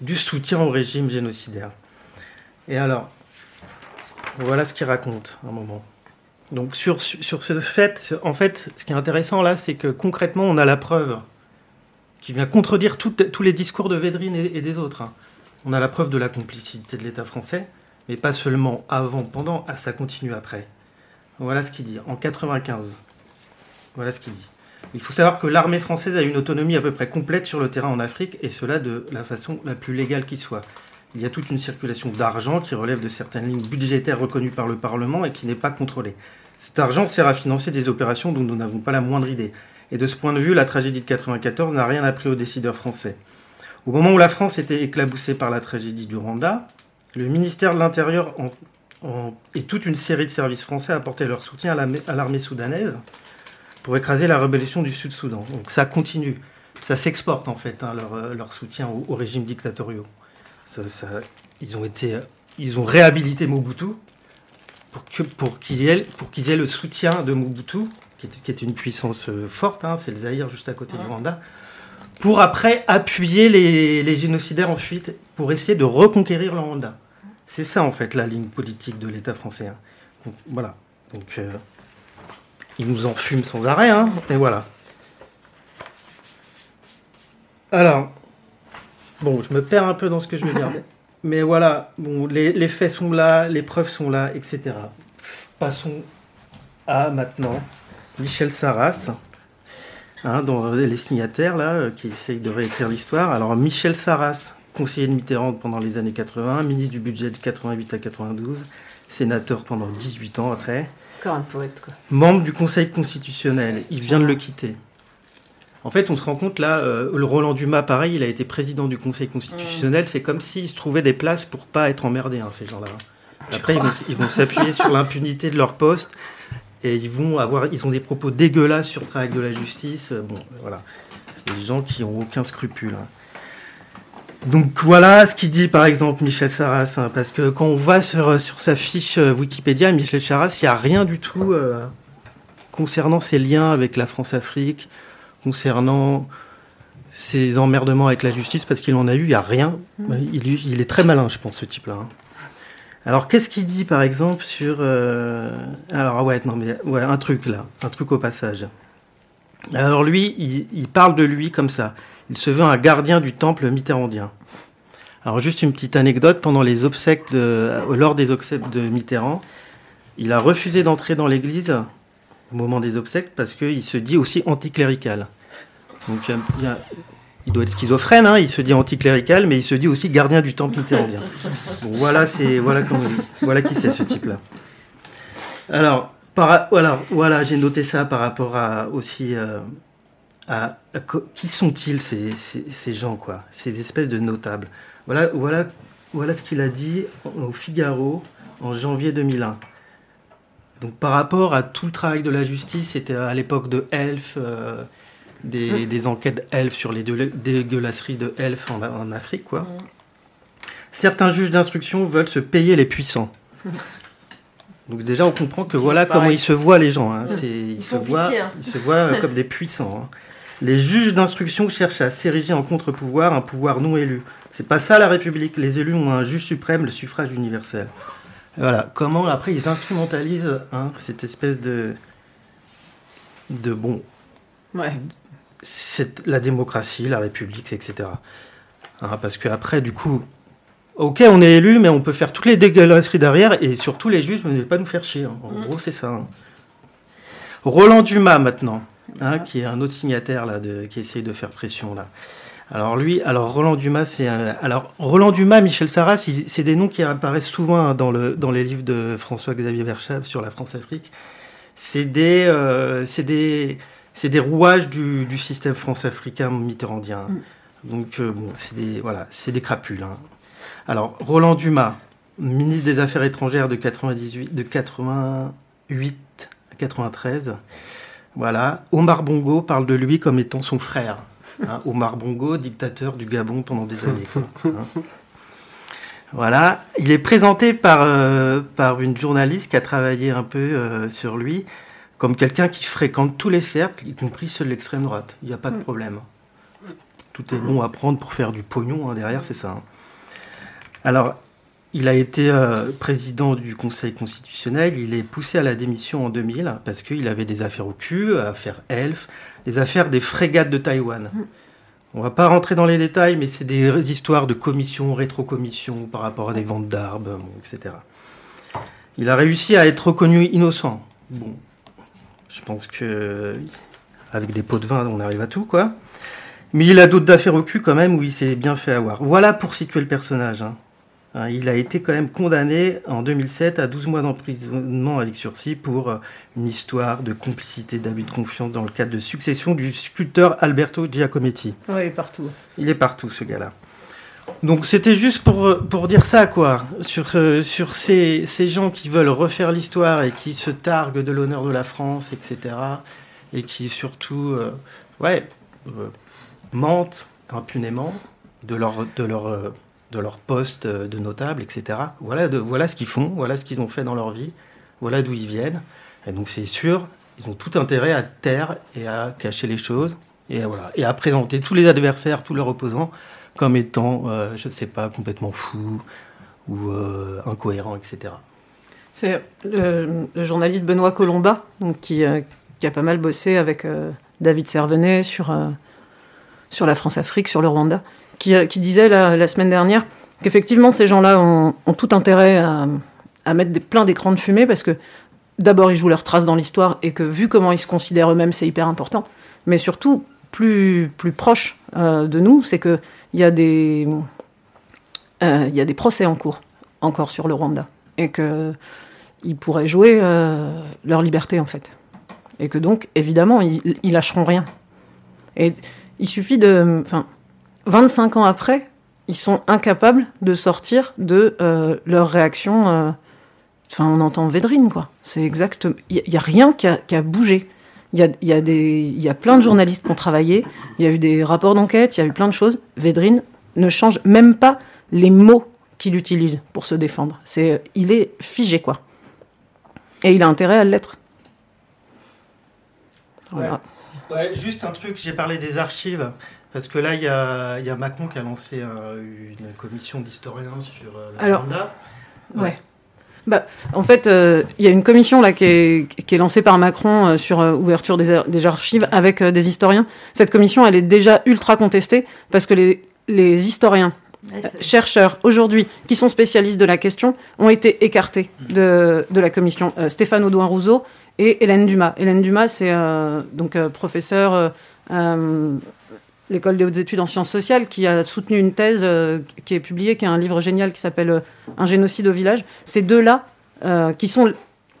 du soutien au régime génocidaire. Et alors, voilà ce qu'il raconte un moment. Donc sur, sur ce fait, en fait, ce qui est intéressant là, c'est que concrètement, on a la preuve qui vient contredire tous les discours de Védrine et, et des autres. hein. On a la preuve de la complicité de l'État français, mais pas seulement avant, pendant, ah, ça continue après. Voilà ce qu'il dit, en 95. Voilà ce qu'il dit. Il faut savoir que l'armée française a une autonomie à peu près complète sur le terrain en Afrique, et cela de la façon la plus légale qui soit. Il y a toute une circulation d'argent qui relève de certaines lignes budgétaires reconnues par le Parlement et qui n'est pas contrôlée. Cet argent sert à financer des opérations dont nous n'avons pas la moindre idée. Et de ce point de vue, la tragédie de 94 n'a rien appris aux décideurs français. Au moment où la France était éclaboussée par la tragédie du Rwanda, le ministère de l'Intérieur et toute une série de services français apportaient leur soutien à la- à l'armée soudanaise pour écraser la rébellion du Sud-Soudan. Donc ça continue. Ça s'exporte en fait, hein, leur, euh, leur soutien au, au régime dictatoriaux. Ils, ont été, ils ont réhabilité Mobutu pour qu'ils qu'ils aient le soutien de Mobutu, qui est, qui est une puissance euh, forte, hein, c'est le Zaïre juste à côté du Rwanda, pour après appuyer les, les génocidaires en fuite, pour essayer de reconquérir le Rwanda. C'est ça en fait la ligne politique de l'État français. hein. Donc, voilà. Donc euh, ils nous en fument sans arrêt, hein, et voilà. Alors, bon, je me perds un peu dans ce que je veux dire. Mais voilà, bon, les, les faits sont là, les preuves sont là, etc. Passons à maintenant Michel Sarras, hein, dans les signataires là, euh, qui essayent de réécrire l'histoire. Alors Michel Sarras, conseiller de Mitterrand pendant les années 80, ministre du budget de 88 à 92, sénateur pendant 18 ans après,
Encore un poète, quoi.
membre du Conseil constitutionnel. Il vient de le quitter. En fait, on se rend compte là, euh, le Roland Dumas, pareil, il a été président du Conseil constitutionnel. C'est comme s'il se trouvait des places pour pas être emmerdés, hein, ces gens-là. Après, ils vont s'appuyer sur l'impunité de leur poste et ils vont avoir, ils ont des propos dégueulasses sur le travail de la justice. Euh, Bon, voilà, c'est des gens qui ont aucun scrupule. hein. Donc voilà ce qu'il dit par exemple Michel Sarras, hein, parce que quand on va sur, sur sa fiche euh, Wikipédia, Michel Sarras, il n'y a rien du tout euh, concernant ses liens avec la France-Afrique, concernant ses emmerdements avec la justice, parce qu'il en a eu, il n'y a rien. Il, il est très malin, je pense, ce type-là. hein. Alors qu'est-ce qu'il dit par exemple sur... euh, Alors ouais, non mais un truc là, un truc au passage. Alors lui, il, parle de lui comme ça. Il se veut un gardien du temple mitterrandien. Alors juste une petite anecdote, pendant les obsèques de, lors des obsèques de Mitterrand, il a refusé d'entrer dans l'église au moment des obsèques parce qu'il se dit aussi anticlérical. Donc il, y a- il doit être schizophrène, hein, il se dit anticlérical, mais il se dit aussi gardien du temple mitterrandien. Voilà, voilà qui c'est ce type-là. Alors, voilà, voilà j'ai noté ça par rapport à aussi euh, qui sont-ils ces gens quoi, ces espèces de notables? Voilà, voilà, voilà ce qu'il a dit au Figaro en janvier 2001. Donc par rapport à tout le travail de la justice, c'était à l'époque de Elf, euh, des, des enquêtes Elf sur les dé- dégueulasseries de Elf en, en Afrique quoi. Certains juges d'instruction veulent se payer les puissants. Donc déjà, on comprend que voilà
Pareil.
comment ils se voient les gens. hein. C'est- Ils,
Ils
se
font
voient,
pitié, hein.
ils se voient euh, comme des puissants. hein. Les juges d'instruction cherchent à s'ériger en contre-pouvoir, un pouvoir non élu. C'est pas ça la République. Les élus ont un juge suprême, le suffrage universel. Voilà. Comment après ils instrumentalisent hein, cette espèce de de bon.
Ouais.
C'est la démocratie, la République, etc. Hein, parce que après, du coup, ok, on est élu, mais on peut faire toutes les dégueulasseries derrière, et surtout les juges, vous n'allez pas nous faire chier. hein. En gros, c'est ça. hein. Roland Dumas maintenant, hein, qui est un autre signataire là, de, qui essaye de faire pression là. Alors lui, alors Roland Dumas, c'est un- alors Roland Dumas, Michel Sarras, c'est des noms qui apparaissent souvent dans le dans les livres de François-Xavier Verschave sur la France-Afrique. C'est des euh, c'est des c'est des rouages du, du système france-africain mitterrandien. Donc euh, bon, c'est des voilà, c'est des crapules. hein. Alors Roland Dumas, ministre des Affaires étrangères de 98 de 88 à 93. Voilà, Omar Bongo parle de lui comme étant son frère. Hein, Omar Bongo, dictateur du Gabon pendant des années. quoi, hein. Voilà, il est présenté par, euh, par une journaliste qui a travaillé un peu euh, sur lui comme quelqu'un qui fréquente tous les cercles, y compris ceux de l'extrême droite. Il n'y a pas de problème. Tout est bon à prendre pour faire du pognon hein, derrière, c'est ça. hein. Alors, il a été euh, président du Conseil constitutionnel. Il est poussé à la démission en 2000 parce qu'il avait des affaires au cul, affaires Elf, des affaires des frégates de Taïwan. On va pas rentrer dans les détails, mais c'est des histoires de commission, rétrocommission par rapport à des ventes bon, etc. Il a réussi à être reconnu innocent. Bon, je pense que avec des pots de vin, on arrive à tout, quoi. Mais il a d'autres affaires au cul quand même où il s'est bien fait avoir. Voilà pour situer le personnage. hein. Hein, Il a été quand même condamné en 2007 à 12 mois d'emprisonnement avec sursis pour euh, une histoire de complicité, d'abus de confiance dans le cadre de succession du sculpteur Alberto Giacometti.
Oui, partout.
Il est partout, ce gars-là. Donc c'était juste pour, euh, pour dire ça, quoi, sur, euh, sur ces, ces gens qui veulent refaire l'histoire et qui se targuent de l'honneur de la France, etc. Et qui surtout, euh, ouais, mentent impunément de leur, de leur, de leur poste de notable, etc. Voilà, de, voilà ce qu'ils font, voilà ce qu'ils ont fait dans leur vie, voilà d'où ils viennent. Et donc c'est sûr, ils ont tout intérêt à taire et à cacher les choses et voilà, et à présenter tous les adversaires, tous leurs opposants comme étant, euh, je ne sais pas, complètement fous ou euh, incohérents, etc.
C'est le, journaliste Benoît Colomba, euh, qui a pas mal bossé avec David Servenet sur, sur la France-Afrique, sur le Rwanda, qui, disait la, semaine dernière qu'effectivement ces gens-là ont, tout intérêt à, mettre plein d'écrans de fumée parce que d'abord ils jouent leur trace dans l'histoire et que vu comment ils se considèrent eux-mêmes, c'est hyper important. Mais surtout, plus, plus proche de nous, c'est qu'il y, a des, euh, il y a des procès en cours encore sur le Rwanda et que ils pourraient jouer euh, leur liberté en fait. Et que donc, évidemment, ils, lâcheront rien. Et il suffit de. Enfin, 25 ans après, ils sont incapables de sortir de euh, leur réaction. euh, Enfin, on entend Védrine, quoi. C'est exact. Il n'y a, rien qui a bougé. Il y a, y, a y plein de journalistes qui ont travaillé. Il y a eu des rapports d'enquête, il y a eu plein de choses. Védrine ne change même pas les mots qu'il utilise pour se défendre. C'est, il est figé, quoi. Et il a intérêt à l'être. Voilà.
Ouais, juste un truc, j'ai parlé des archives, parce que là, il y a, y a Macron qui a lancé euh, une commission d'historiens sur euh, le
Alors,
Rwanda.
Ouais. Bah, en fait, euh, il y a une commission là qui est, qui est lancée par Macron euh, sur euh, ouverture des, ar- des archives avec euh, des historiens. Cette commission, elle est déjà ultra contestée parce que les, les historiens,
Ouais,
chercheurs aujourd'hui qui sont spécialistes de la question ont été écartés de, de la commission. Stéphane Audouin-Rousseau et Hélène Dumas. Hélène Dumas, c'est donc professeur l'école des hautes études en sciences sociales qui a soutenu une thèse euh, qui est publiée, qui est un livre génial qui s'appelle euh, Un génocide au village. Ces deux-là, euh, qui sont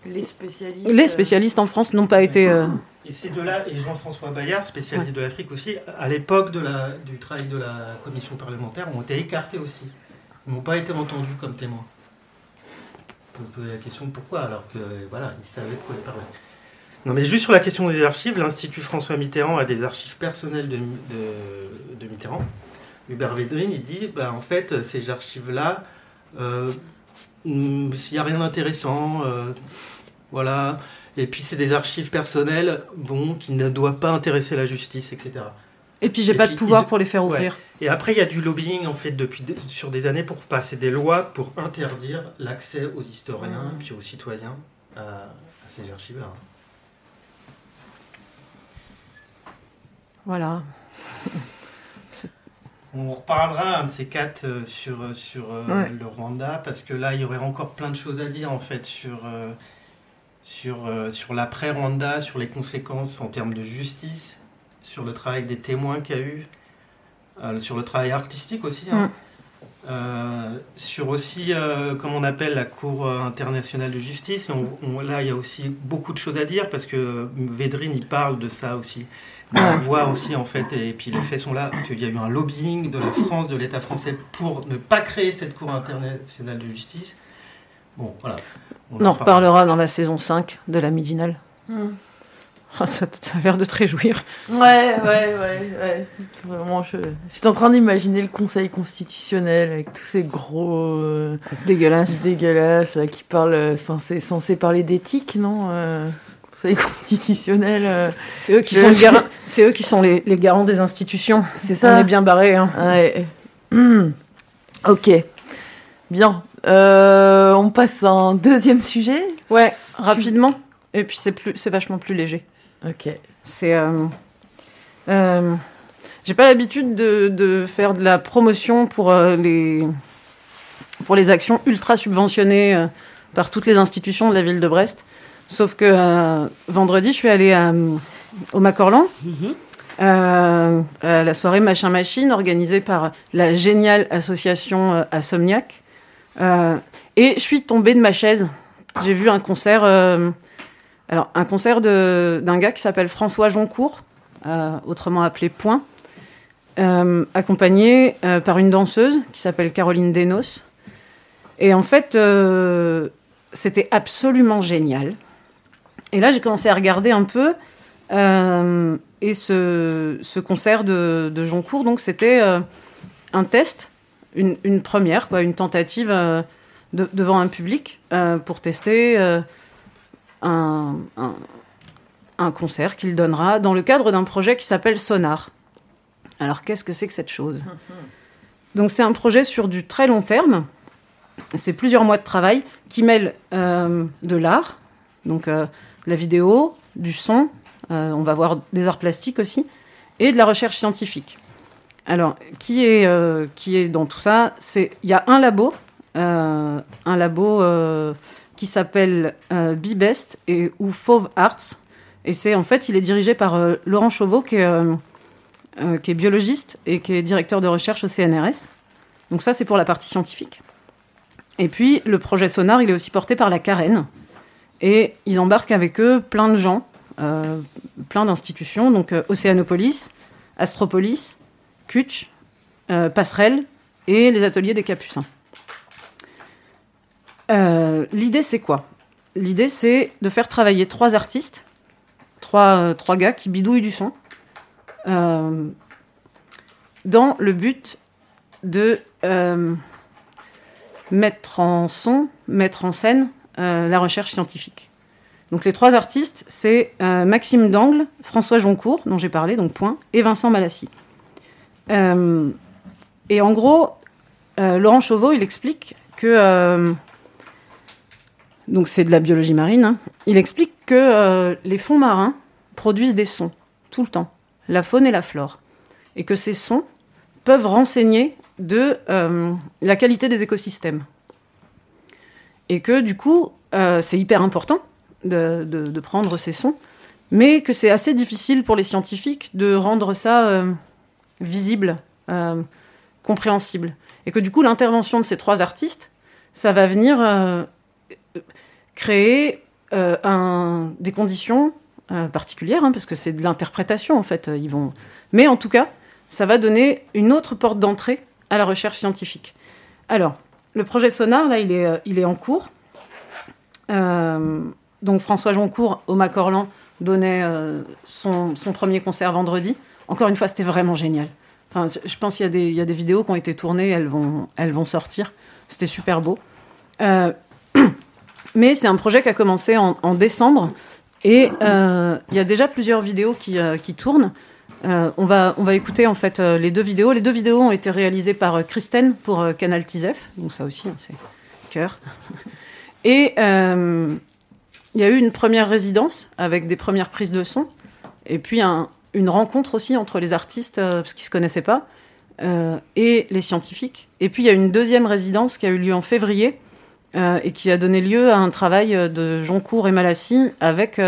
Les spécialistes.
les spécialistes en France, n'ont pas été. euh,
Et ces deux-là, et Jean-François Bayard, spécialiste de l'Afrique aussi, à l'époque du travail de la commission parlementaire, ont été écartés aussi. Ils n'ont pas été entendus comme témoins. On peut se poser la question pourquoi, alors que voilà, ils savaient de quoi ils parlaient. Non, mais juste sur la question des archives, l'Institut François Mitterrand a des archives personnelles de, de, de Mitterrand. Hubert Védrine, il dit, bah, en fait, ces archives-là, euh, il n'y a rien d'intéressant, euh, voilà. Et puis c'est des archives personnelles, bon, qui ne doivent pas intéresser la justice, etc.
Et puis j'ai pas
puis,
de pouvoir
ils-
pour les faire
ouais.
ouvrir.
Et après, il y a du lobbying en fait depuis des- sur des années pour passer des lois pour interdire l'accès aux historiens
Mhm.
puis aux citoyens à, à ces archives-là.
Voilà.
On reparlera un de ces quatre euh, sur, euh, sur euh,
Ouais.
le Rwanda parce que là, il y aurait encore plein de choses à dire en fait sur, sur, sur l'après-Rwanda, sur les conséquences en termes de justice, sur le travail des témoins qu'il y a eu, euh, sur le travail artistique aussi. hein.
Mm.
Euh, sur aussi, euh, comme on appelle la Cour internationale de justice. On- on- là, il y a aussi beaucoup de choses à dire parce que Védrine, il parle de ça aussi. On voit aussi, en fait, et puis les faits sont là, qu'il y a eu un lobbying de la France, de l'État français, pour ne pas créer cette Cour internationale de justice. Bon, voilà.
On en reparlera dans la saison 5 de la Midinale.
Hmm.
Ah, ça, ça a l'air de te réjouir.
Ouais, ouais, ouais, ouais. Vraiment, je j'étais en train d'imaginer le Conseil constitutionnel avec tous ces gros. euh,
Dégueulasses.
Dégueulasses, là, qui parlent. euh, Enfin, c'est censé parler d'éthique, non euh, Conseil constitutionnel. euh,
C'est eux qui
je-
sont, le garant- c'est eux qui sont les, les garants des institutions.
C'est ça.
On est bien barré. Hein.
Ouais. Hmm. Ok. Bien. Euh, on passe à un deuxième sujet.
Ouais, rapidement. Et puis c'est plus, c'est vachement plus léger.
Ok.
C'est. euh, euh, j'ai pas l'habitude de, de faire de la promotion pour les pour les actions ultra subventionnées par toutes les institutions de la ville de Brest. Sauf que euh, vendredi, je suis allée à, au Macorlan. Euh, à la soirée Machin Machine, organisée par la géniale association euh, Assomniac. Euh, et je suis tombée de ma chaise. J'ai vu un concert, euh, alors un concert d'un gars qui s'appelle François Joncourt, euh, autrement appelé Point, euh, accompagné euh, par une danseuse qui s'appelle Caroline Denos. Et en fait, euh, c'était absolument génial. Et là, j'ai commencé à regarder un peu. euh, et ce, ce concert de, Joncourt, donc, c'était euh, un test, une, une première, quoi, une tentative euh, de- devant un public pour tester un, un- un concert qu'il donnera dans le cadre d'un projet qui s'appelle Sonar. Alors, qu'est-ce que c'est que cette chose? Donc, c'est un projet sur du très long terme. C'est plusieurs mois de travail qui euh, de l'art, donc la vidéo, du son, euh, on va voir des arts plastiques aussi, et de la recherche scientifique. Alors, qui est, euh, dans tout ça? C'est Il y a un labo, euh, un labo qui s'appelle Bibest et, ou Fauve Arts. Et c'est en fait, il est dirigé par Laurent Chauveau, qui est, qui est biologiste et qui est directeur de recherche au CNRS. Donc ça, c'est pour la partie scientifique. Et puis, le projet Sonar, il est aussi porté par la Carène. Et ils embarquent avec eux plein de gens, euh, plein d'institutions, donc euh, Océanopolis, Astropolis, Kutch, euh, Passerelle et les ateliers des Capucins. L'idée, c'est quoi? L'idée, c'est de faire travailler trois artistes, trois, trois gars qui bidouillent du son, dans le but de mettre en son, mettre en scène la recherche scientifique. Donc les trois artistes, c'est euh, Maxime Dangle, François Joncourt, dont j'ai parlé, donc point, et Vincent Malassi. Euh, et en gros, euh, Laurent Chauveau, il explique que... euh, donc c'est de la biologie marine. hein, il explique que euh, les fonds marins produisent des sons, tout le temps, la faune et la flore. Et que ces sons peuvent renseigner de euh, la qualité des écosystèmes. Et que du coup, euh, c'est hyper important de, prendre ces sons, mais que c'est assez difficile pour les scientifiques de rendre ça euh, visible, euh, compréhensible. Et que du coup, l'intervention de ces trois artistes, ça va venir créer des conditions particulières, hein, parce que c'est de l'interprétation en fait. Ils vont... Mais en tout cas, ça va donner une autre porte d'entrée à la recherche scientifique. Alors, le projet Sonar, là, il est, euh, en cours. Euh, donc François Joncourt, au Macorlan, donnait euh, son, premier concert vendredi. Encore une fois, c'était vraiment génial. Je- pense qu'il y, a des- vidéos qui ont été tournées, elles vont, elles vont sortir. C'était super beau. Mais c'est un projet qui a commencé en, décembre et il y a déjà plusieurs vidéos qui tournent. Euh, on, va, on va écouter en fait euh, les deux vidéos. Les deux vidéos ont été réalisées par euh, pour euh, Canal TISEF, donc ça aussi, hein, c'est cœur. Et il y a eu une première résidence avec des premières prises de son, et puis un- une rencontre aussi entre les artistes, parce qu'ils ne se connaissaient pas, et les scientifiques. Et puis il y a une deuxième résidence qui a eu lieu en février, et qui a donné lieu à un travail de Joncourt et Malassi avec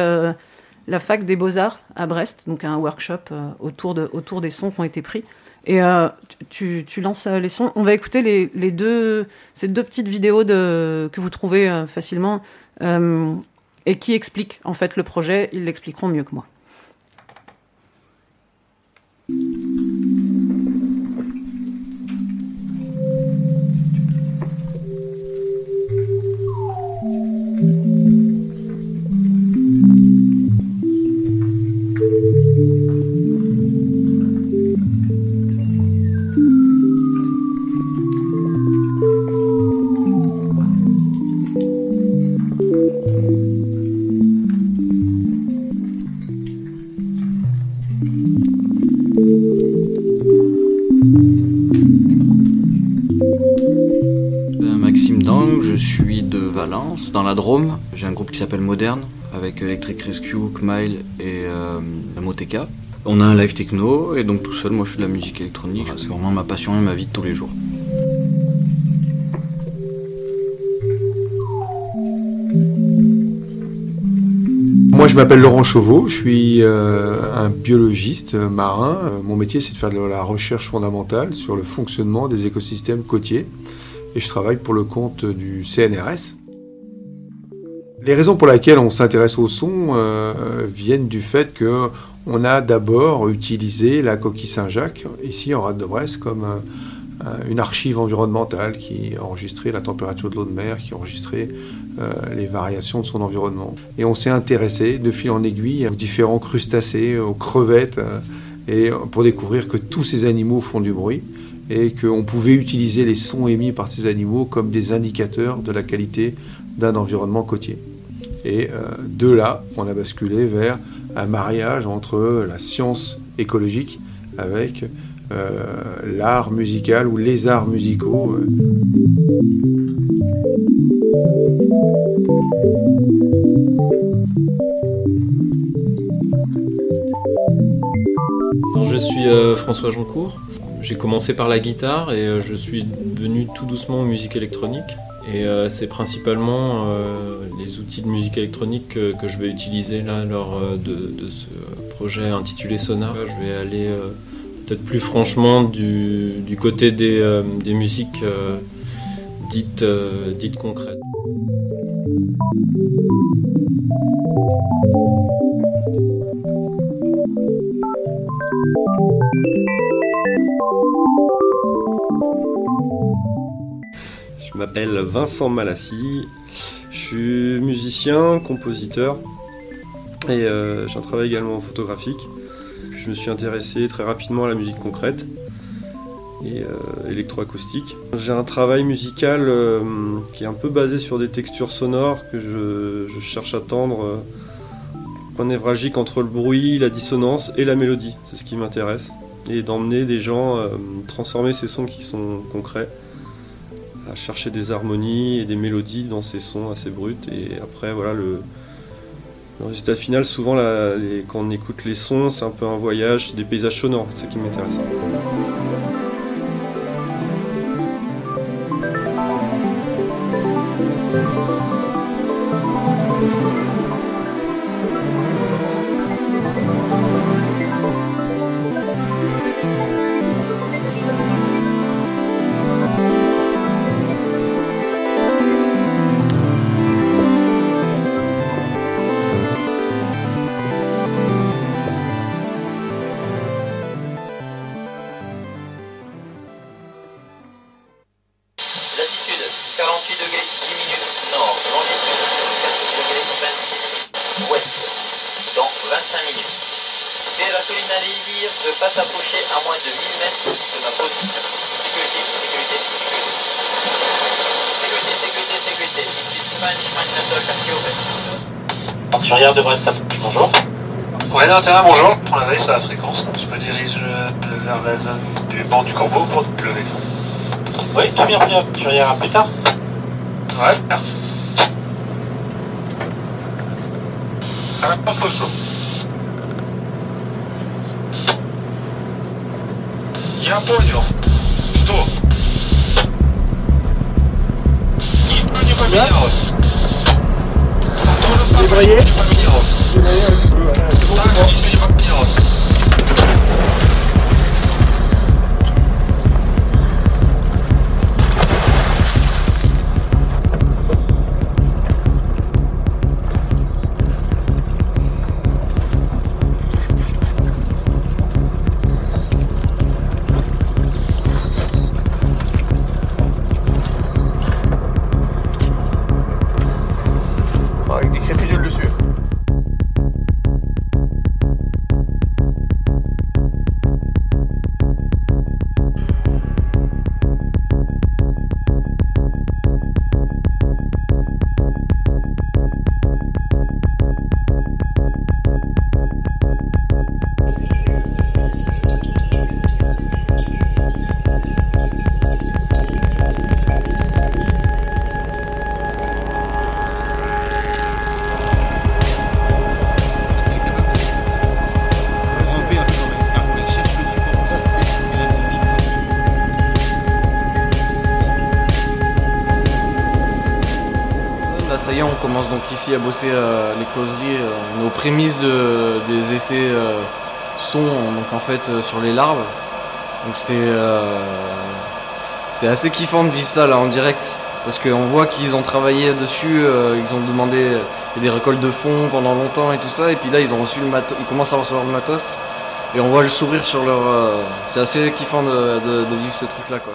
la fac des beaux-arts à Brest, donc un workshop euh, autour, de, autour des sons qui ont été pris. Et euh, tu, tu lances euh, les sons. On va écouter les, les deux, ces deux petites vidéos que vous trouvez facilement et qui expliquent en fait le projet. Ils l'expliqueront mieux que moi.
Drôme. J'ai un groupe qui s'appelle Moderne, avec Electric Rescue, Kmile et euh, Moteka. On a un live techno, et donc tout seul, moi je fais de la musique électronique. C'est vraiment ma passion et ma vie de tous les jours.
Moi, je m'appelle Laurent Chauveau, je suis euh, un biologiste marin. Euh, Mon métier, c'est de faire de la recherche fondamentale sur le fonctionnement des écosystèmes côtiers. Et je travaille pour le compte du CNRS. Les raisons pour lesquelles on s'intéresse au son euh, viennent du fait que on a d'abord utilisé la coquille Saint-Jacques, ici en Rade de Brest, comme euh, une archive environnementale qui enregistrait la température de l'eau de mer, qui enregistrait euh, les variations de son environnement. Et on s'est intéressé de fil en aiguille aux différents crustacés, aux crevettes, euh, et pour découvrir que tous ces animaux font du bruit et qu'on pouvait utiliser les sons émis par ces animaux comme des indicateurs de la qualité d'un environnement côtier. Et de là, on a basculé vers un mariage entre la science écologique avec euh, l'art musical ou les arts musicaux. euh.
Je suis euh, François Joncourt. J'ai commencé par la guitare et euh, je suis venu tout doucement aux musiques électroniques. Et euh, c'est principalement euh, les outils de musique électronique que, je vais utiliser là lors euh, de, ce projet intitulé Sonar. Je vais aller peut-être plus franchement du, côté des, musiques dites concrètes.
Je m'appelle Vincent Malassi, je suis musicien, compositeur et euh, j'ai un travail également photographique. Je me suis intéressé très rapidement à la musique concrète et euh, électroacoustique. J'ai un travail musical euh, qui est un peu basé sur des textures sonores que je, cherche à tendre, point névralgique entre le bruit, la dissonance et la mélodie. C'est ce qui m'intéresse. Et d'emmener des gens transformer ces sons qui sont concrets à chercher des harmonies et des mélodies dans ces sons assez bruts. Et après, voilà, le, résultat final, souvent, quand on écoute les sons, c'est un peu un voyage, c'est des paysages sonores, c'est ce qui m'intéresse.
21, bonjour,
pour la veille sur la fréquence. Je me dirige euh, vers la zone du banc du corbeau pour te lever.
Oui, très bien, bien. Tu reviendras plus tard
Ouais, merci. À la porte au chaud. Я понял. Что? Ничего не поменялось. Да? Тоже самое, не поменялось.
뭐, à bosser euh, les closeries. euh, on est aux prémices de, des essais euh, son, donc en fait sur les larves. Donc c'était, c'est assez kiffant de vivre ça là en direct, parce qu'on voit qu'ils ont travaillé dessus, ils ont demandé des récoltes de fonds pendant longtemps et tout ça, et puis là ils ont reçu le matos, ils commencent à recevoir le matos, et on voit le sourire sur leur, c'est assez kiffant de, de- de vivre ce truc là quoi.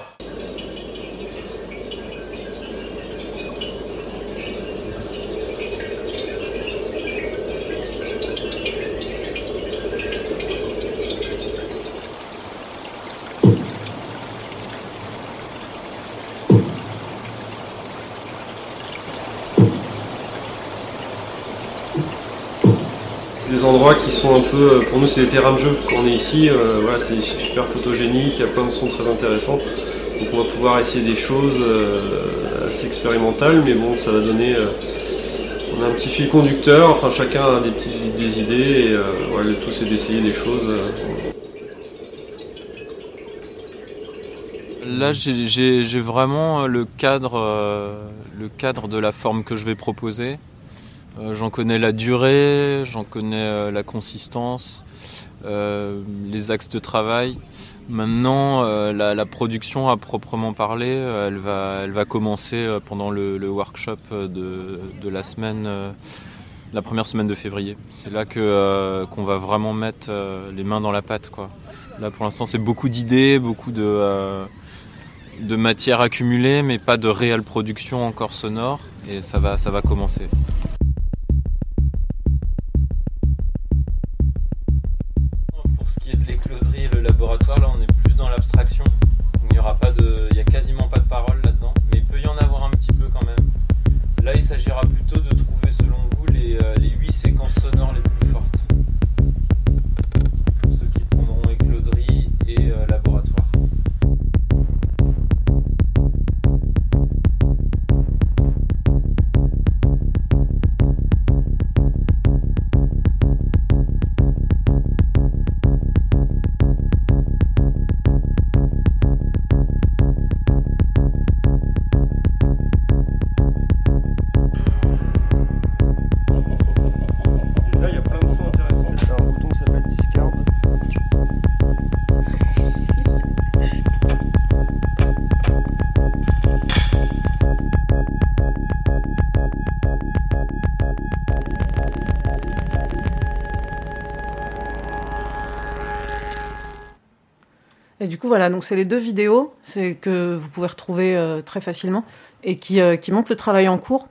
C'est des endroits qui un peu, euh, pour nous c'est des terrains de jeu. Quand on est ici, euh, voilà, c'est super photogénique, il y a plein de sons très intéressants. Donc on va pouvoir essayer des choses euh, assez expérimentales, mais bon, ça va donner. on a un petit fil conducteur, enfin chacun a des petites des idées, et le tout c'est d'essayer des choses.
Là, j'ai- vraiment le cadre, le cadre de la forme que je vais proposer. Euh, j'en connais la durée, j'en connais euh, la consistance, euh, les axes de travail. Maintenant, la, production à proprement parler, elle va, elle va commencer pendant le, workshop de, de la semaine, la première semaine de février. C'est là que qu'on va vraiment mettre les mains dans la pâte, quoi. Là, pour l'instant, c'est beaucoup d'idées, beaucoup de de matière accumulée, mais pas de réelle production encore sonore. Et ça va, ça va commencer.
Voilà, donc c'est les deux vidéos c'est que vous pouvez retrouver euh, très facilement et qui, euh, montrent le travail en cours.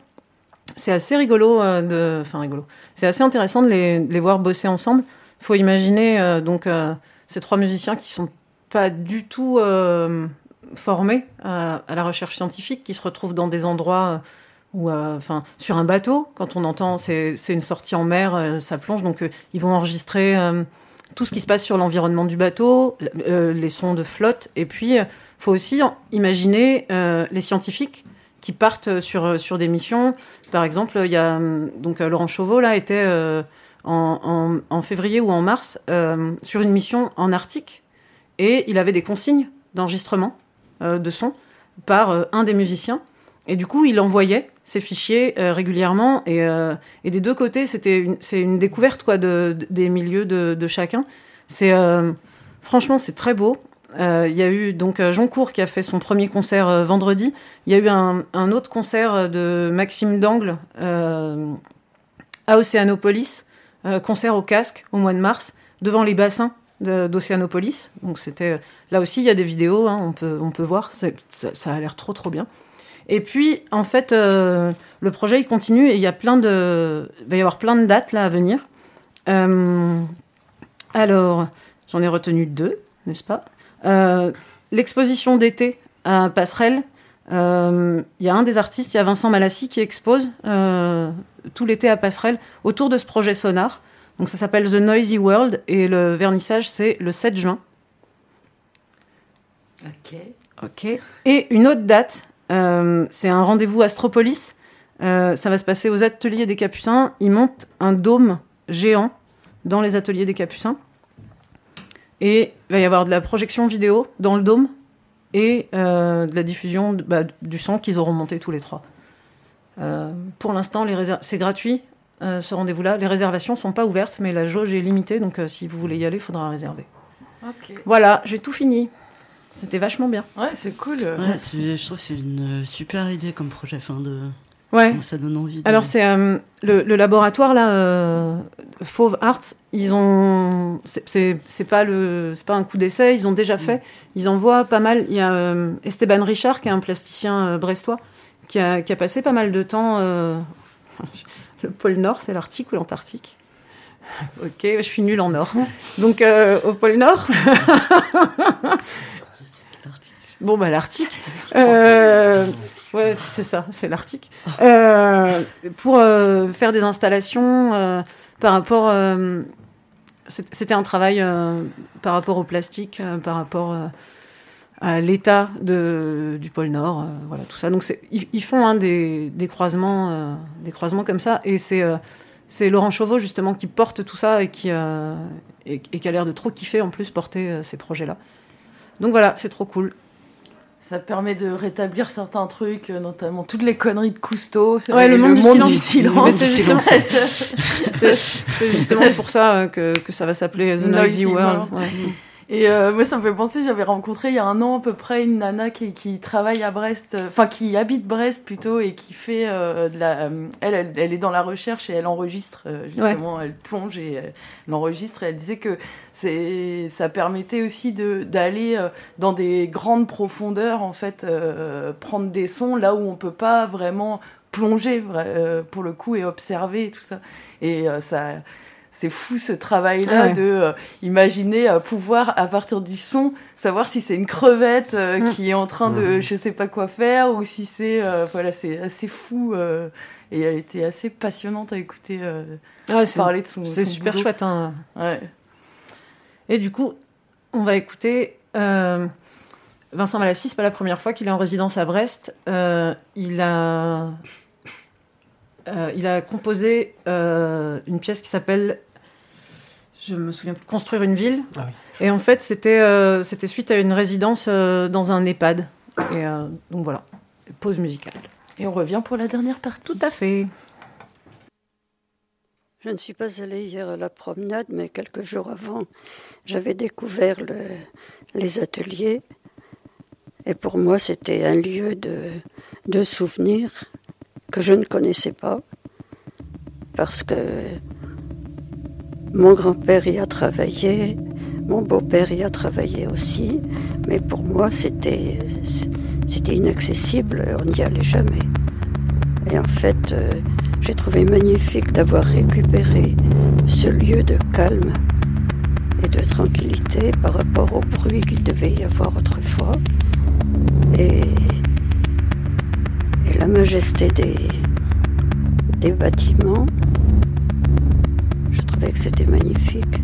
C'est assez rigolo, euh, enfin rigolo, c'est assez intéressant de les, voir bosser ensemble. Il faut imaginer euh, donc ces trois musiciens qui sont pas du tout formés à, la recherche scientifique, qui se retrouvent dans des endroits euh, enfin, sur un bateau, quand on entend c'est une sortie en mer, ça plonge, donc ils vont enregistrer tout ce qui se passe sur l'environnement du bateau, euh, les sons de flotte, et puis il faut aussi imaginer euh, les scientifiques qui partent sur, euh, sur des missions. Par exemple, il y a hum, donc euh, Laurent Chauveau là était euh, en, en- février ou en mars euh, sur une mission en Arctique et il avait des consignes d'enregistrement euh, de son par euh, un des musiciens. Et du coup, il envoyait ces fichiers euh, régulièrement. Et, euh, et des deux côtés, c'était c'est une découverte quoi, de, de- des milieux de, chacun. C'est euh, franchement, c'est très beau. Il y a eu donc Cour qui a fait son premier concert vendredi. Il y a eu un, autre concert de Maxime Dangle à Océanopolis, concert au casque au mois de mars, devant les bassins d'Océanopolis. Donc c'était là aussi il y a des vidéos, hein, on peut on peut voir, ça, ça a l'air trop trop bien. Et puis en fait euh, le projet il continue et il y a plein de il va y avoir plein de dates là à venir. Euh, alors j'en ai retenu deux, n'est-ce pas? Euh, L'exposition d'été à Passerelle. Il y a un des artistes, il y a Vincent Malassi qui expose tout l'été à Passerelle autour de ce projet sonar. Donc ça s'appelle The Noisy World et le vernissage c'est le 7 juin.
Ok.
Ok. Et une autre date, c'est un rendez-vous Astropolis. Euh, ça va se passer aux ateliers des Capucins. Ils montent un dôme géant dans les ateliers des Capucins. Et il va y avoir de la projection vidéo dans le dôme et euh, de la diffusion de- bah, du son qu'ils auront monté tous les trois. Euh, pour l'instant, c'est gratuit, euh, ce rendez-vous-là. Les réservations sont pas ouvertes, mais la jauge est limitée, donc euh, si vous voulez y aller, il faudra réserver. Voilà, j'ai tout fini. C'était vachement bien.
Ouais, c'est cool.
Ouais, je trouve que c'est une euh, super idée comme projet. Enfin, de...
Ouais.
Ça donne envie. de-
Alors c'est euh, le, le laboratoire là, euh, Fauve Arts. Ils ont, c'est- pas le, c'est pas un coup d'essai. Ils ont déjà fait. Ils envoient pas mal. Il y a euh, Esteban Richard qui est un plasticien euh, brestois qui a, qui a passé pas mal de temps. euh, le pôle Nord, c'est l'Arctique ou l'Antarctique? Ok, je suis nulle en Nord. Donc euh, au pôle Nord. Bon, bah, l'Arctique. Euh, ouais, c'est ça, c'est l'Arctique. Euh, pour euh, faire des installations euh, par rapport. C'était un travail par rapport au plastique, par rapport à l'état du pôle Nord, voilà, tout ça. Donc, ils, ils font hein, des, des croisements, des croisements comme ça. Et c'est. c'est Laurent Chauveau justement qui porte tout ça et qui, euh, et, et qui a l'air de trop kiffer en plus porter euh, ces projets-là. Donc voilà, c'est trop cool.
Ça permet de rétablir certains trucs, euh, notamment toutes les conneries de Cousteau. c'est
Ouais, le monde, du, silence.
silence.
Mais c'est justement, c'est- c'est justement pour ça euh, que, que ça va s'appeler The Noisy, World. ouais.
Et euh, moi, ça me fait penser, j'avais rencontré il y a un an à peu près une nana qui, qui travaille à Brest, euh, enfin qui habite Brest plutôt et qui fait euh, de la. euh, elle, elle, elle est dans la recherche et elle enregistre euh, justement, elle plonge et elle enregistre. Et elle disait que c'est, ça permettait aussi de d'aller euh, dans des grandes profondeurs en fait, euh, prendre des sons là où on peut pas vraiment plonger euh, pour le coup et observer tout ça. Et euh, ça c'est fou ce travail-là
Ah ouais.
de euh, imaginer euh, pouvoir à partir du son savoir si c'est une crevette euh,
Mm.
qui est en train de je sais pas quoi faire ou si c'est euh, voilà c'est assez fou euh, et elle était assez passionnante à écouter euh,
Ouais,
parler de son
C'est super
boulot.
chouette. hein.
Ouais.
Et du coup, on va écouter euh, Vincent Malassis. C'est pas la première fois qu'il est en résidence à Brest. Euh, il a euh, il a composé euh, une pièce qui s'appelle je me souviens plus, construire une ville.
Ah
Et en fait, c'était euh, c'était suite à une résidence euh, dans un EHPAD. Et euh, donc voilà, pause musicale.
Et on revient pour la dernière partie.
Tout à fait.
Je ne suis pas allée hier à la promenade, mais quelques jours avant, j'avais découvert le- les ateliers. Et pour moi, c'était un lieu de, de souvenirs que je ne connaissais pas. Parce que mon grand-père y a travaillé, mon beau-père y a travaillé aussi. Mais pour moi, c'était inaccessible, on n'y allait jamais. Et en fait, euh, j'ai trouvé magnifique d'avoir récupéré ce lieu de calme et de tranquillité par rapport au bruit qu'il devait y avoir autrefois. La majesté des, des bâtiments. Je trouvais que c'était magnifique.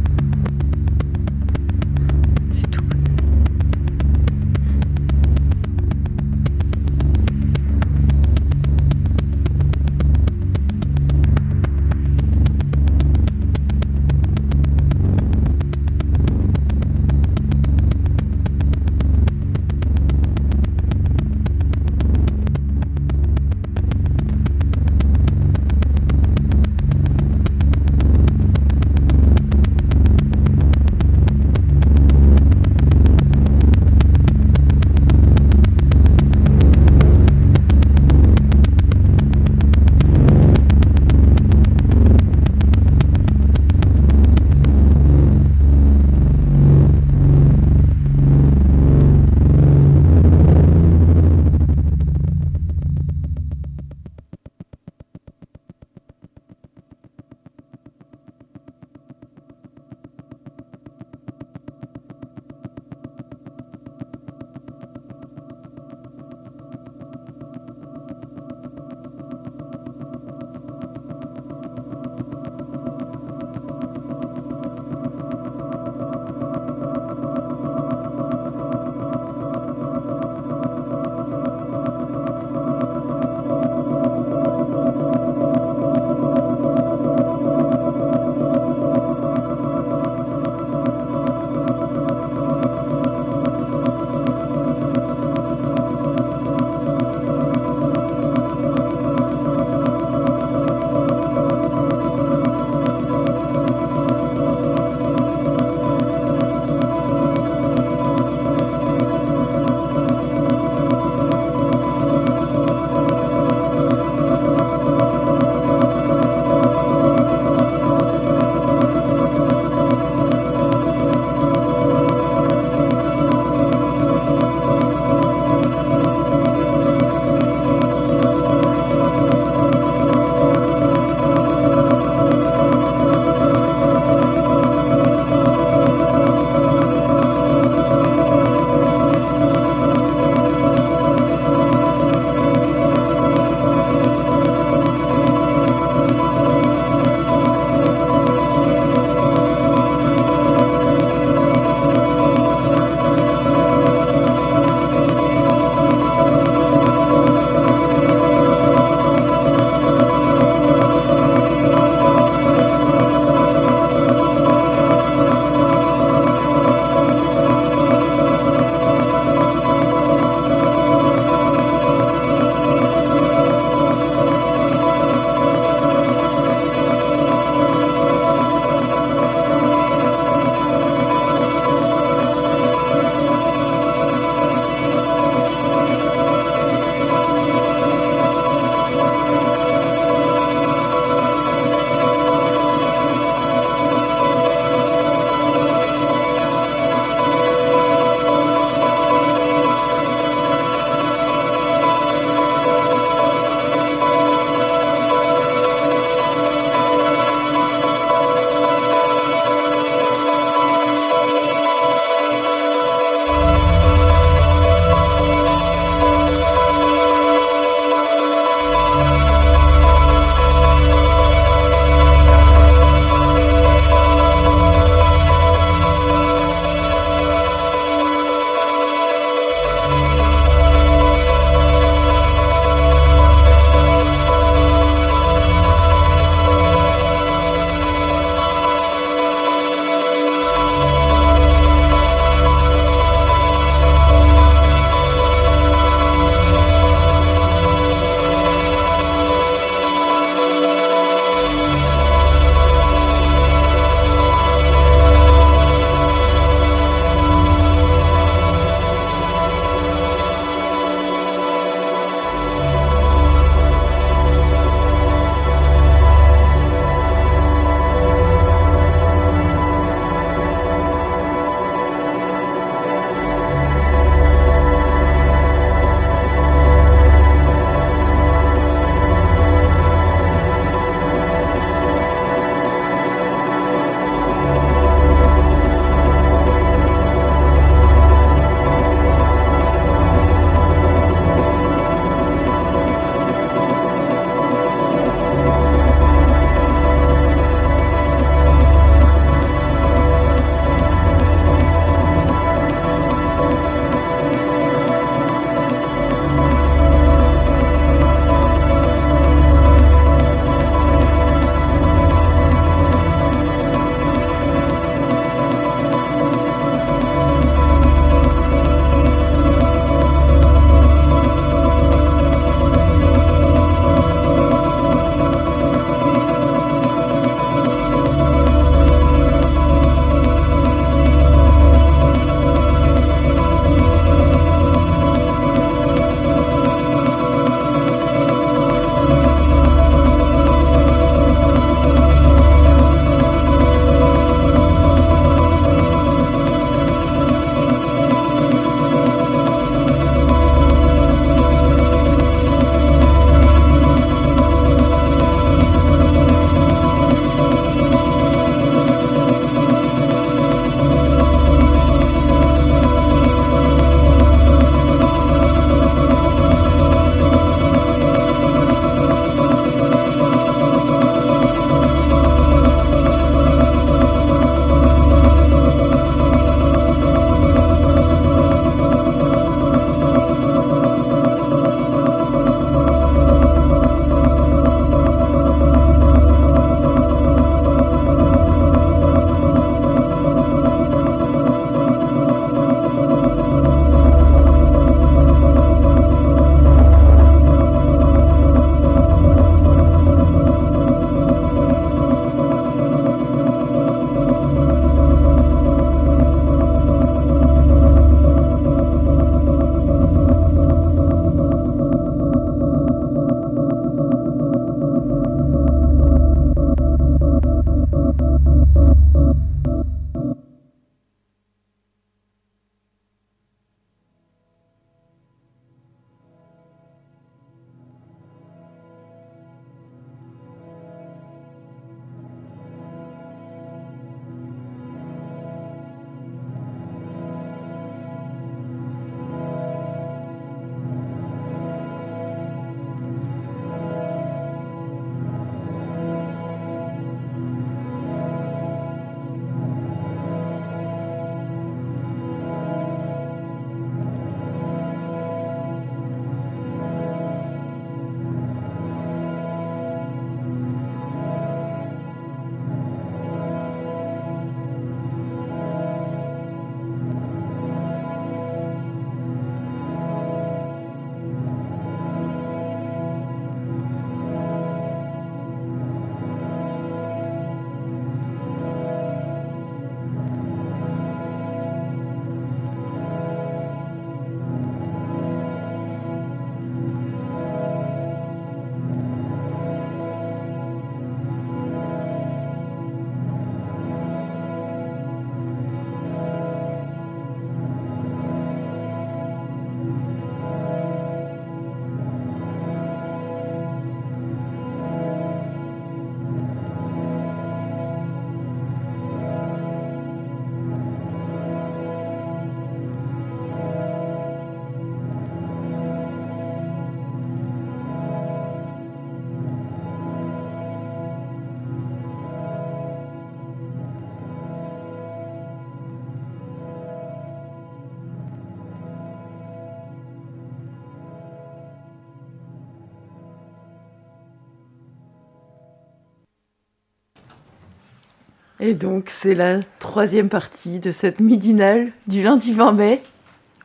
Et donc, c'est la troisième partie de cette midinale du lundi 20 mai.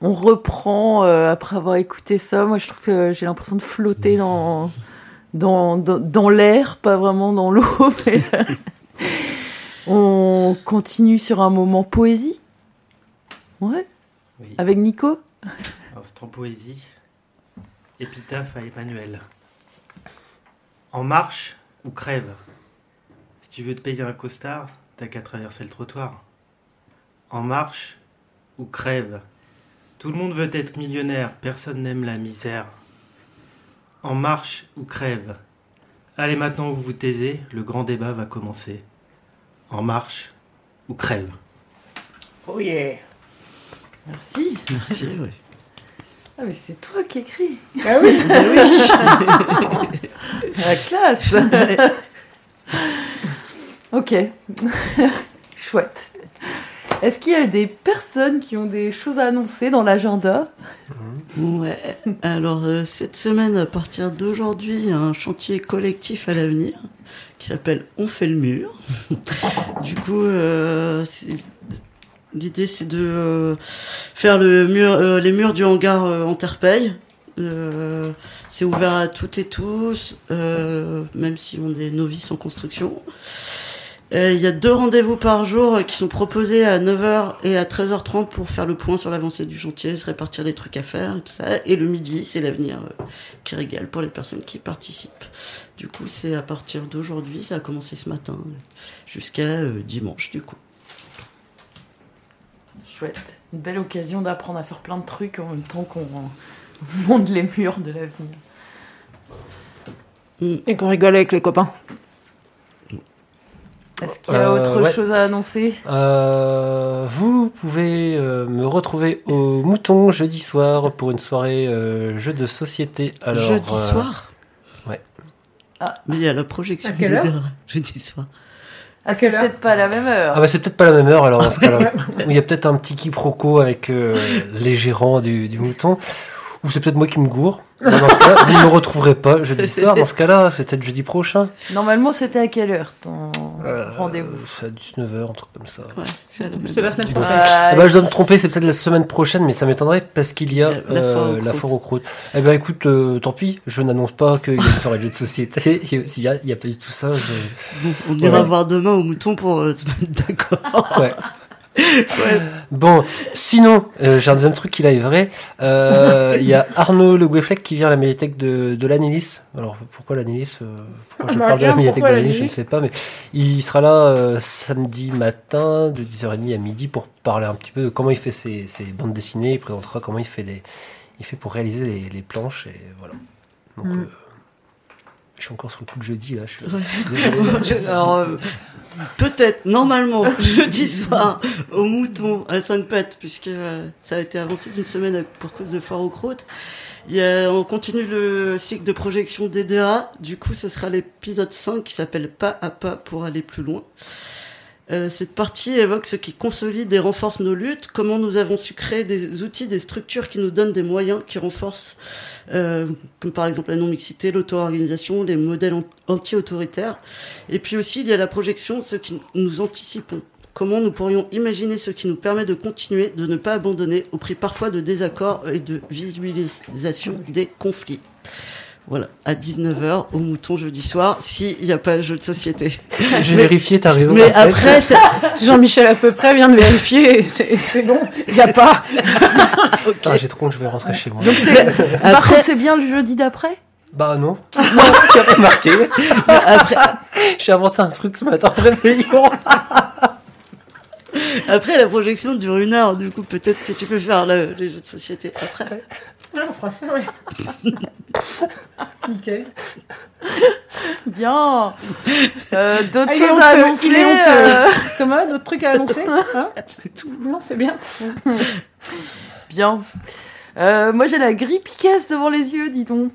On reprend euh, après avoir écouté ça. Moi, je trouve que j'ai l'impression de flotter dans, dans, dans, dans l'air, pas vraiment dans l'eau. mais, euh, on continue sur un moment poésie. Ouais.
Oui.
Avec Nico.
Instant poésie. Épitaphe à Emmanuel. En marche ou crève. Si tu veux te payer un costard, t'as qu'à traverser le trottoir. En marche ou crève. Tout le monde veut être millionnaire, personne n'aime la misère. En marche ou crève. Allez maintenant vous vous taisez, le grand débat va commencer. En marche ou crève.
Oh yeah. Merci.
Merci, oui.
Ah, mais c'est toi qui écris.
Ah oui.
Ah oui. La classe. ok. Chouette. Est-ce qu'il y a des personnes qui ont des choses à annoncer dans l'agenda?
Ouais, alors euh, cette semaine, à partir d'aujourd'hui, un chantier collectif à l'avenir qui s'appelle On fait le mur. du coup, euh, l'idée c'est de euh, faire les murs du hangar en terre-paille. Euh, c'est ouvert à toutes et tous, même si on est novices en construction. Euh, Il y a deux rendez-vous par jour qui sont proposés à 9h et à 13h30 pour faire le point sur l'avancée du chantier, se répartir les trucs à faire et tout ça. Et le midi, c'est l'avenir euh, qui régale pour les personnes qui participent. Du coup, c'est à partir d'aujourd'hui, ça a commencé ce matin, jusqu'à euh, dimanche, du coup.
Chouette. Une belle occasion d'apprendre à faire plein de trucs en même temps qu'on monte les murs de l'avenir.
Et qu'on rigole avec les copains.
Est-ce qu'il y a
Euh,
autre
ouais.
chose à annoncer?
Euh, vous pouvez euh, me retrouver au Mouton jeudi soir pour une soirée euh, jeu de société. Alors,
Jeudi
euh,
soir?
Ouais.
Mais il y a la projection
À quelle
qui
heure?
démarre jeudi soir.
Ah, c'est peut-être pas la même heure.
Ah bah c'est peut-être pas la même heure alors dans ce cas-là. Il y a peut-être un petit quiproquo avec euh, les gérants du, du Mouton. Ou c'est peut-être moi qui me gourre. Bah, dans ce cas-là, vous ne me retrouverez pas jeudi soir. Dans ce cas-là, c'est peut-être jeudi prochain.
Normalement, c'était à quelle heure ton
Euh,
rendez-vous?
C'est à 19h, un truc comme ça.
c'est
C'est la semaine prochaine.
coup- Ah bah, je dois me tromper, c'est peut-être la semaine prochaine, mais ça m'étonnerait parce qu'il y a
la
euh, la foire aux croûtes. Eh ben écoute, euh, tant pis, je n'annonce pas qu'il y a une soirée de jeux de société. S'il y a, il y a pas du tout ça, je...
On ira voir demain au mouton pour euh, se mettre d'accord.
Ouais. Bon, sinon, euh, j'ai un deuxième truc qui là est vrai. Euh, Il y a Arnaud Le Gouefflec qui vient à la médiathèque de, de l'Anélis. Alors pourquoi l'Anélis euh, Pourquoi je
Ah bah
parle de la médiathèque de l'Anélis Je ne sais pas, mais il sera là euh, samedi matin de 10h30 à midi pour parler un petit peu de comment il fait ses, ses bandes dessinées. Il présentera comment il fait des, il fait pour réaliser les, les planches et voilà. Donc,
Mm.
Je suis encore sur le coup de jeudi là. Je suis
Ouais. Alors, euh, peut-être, normalement, jeudi soir, au mouton, à 5 pattes, puisque euh, ça a été avancé d'une semaine pour cause de foire aux croûtes. Il y a- on continue le cycle de projection DDA. Du coup, ce sera l'épisode 5 qui s'appelle Pas à pas pour aller plus loin. Euh, cette partie évoque ce qui consolide et renforce nos luttes, comment nous avons su créer des outils, des structures qui nous donnent des moyens qui renforcent, euh, comme par exemple la non-mixité, l'auto-organisation, les modèles an- anti-autoritaires. Et puis aussi, il y a la projection, ce qui nous anticipons. Comment nous pourrions imaginer ce qui nous permet de continuer, de ne pas abandonner, au prix parfois de désaccords et de visualisation des conflits. Voilà, à 19h au mouton jeudi soir, s'il n'y a pas de jeu de société.
J'ai vérifié, t'as raison.
Mais après,
Jean-Michel à peu près vient de vérifier, c'est bon, il n'y a pas.
Ah, j'ai trop honte, je vais rentrer chez moi.
Donc c'est. Par contre, c'est bien le jeudi d'après?
Bah non. Non, tu as remarqué.
Après,
j'ai inventé un truc ce matin en réveillant.
Après, la projection dure une heure, du coup, peut-être que tu peux faire le- les jeux de société après.
Ouais, on fera ça, ouais. Nickel.
Bien. Euh, D'autres
Ah,
choses à annoncer euh,
Thomas, d'autres trucs à annoncer hein C'est tout. Non, c'est bien.
Bien. Euh, moi, j'ai la grippe Picasse devant les yeux, dis donc.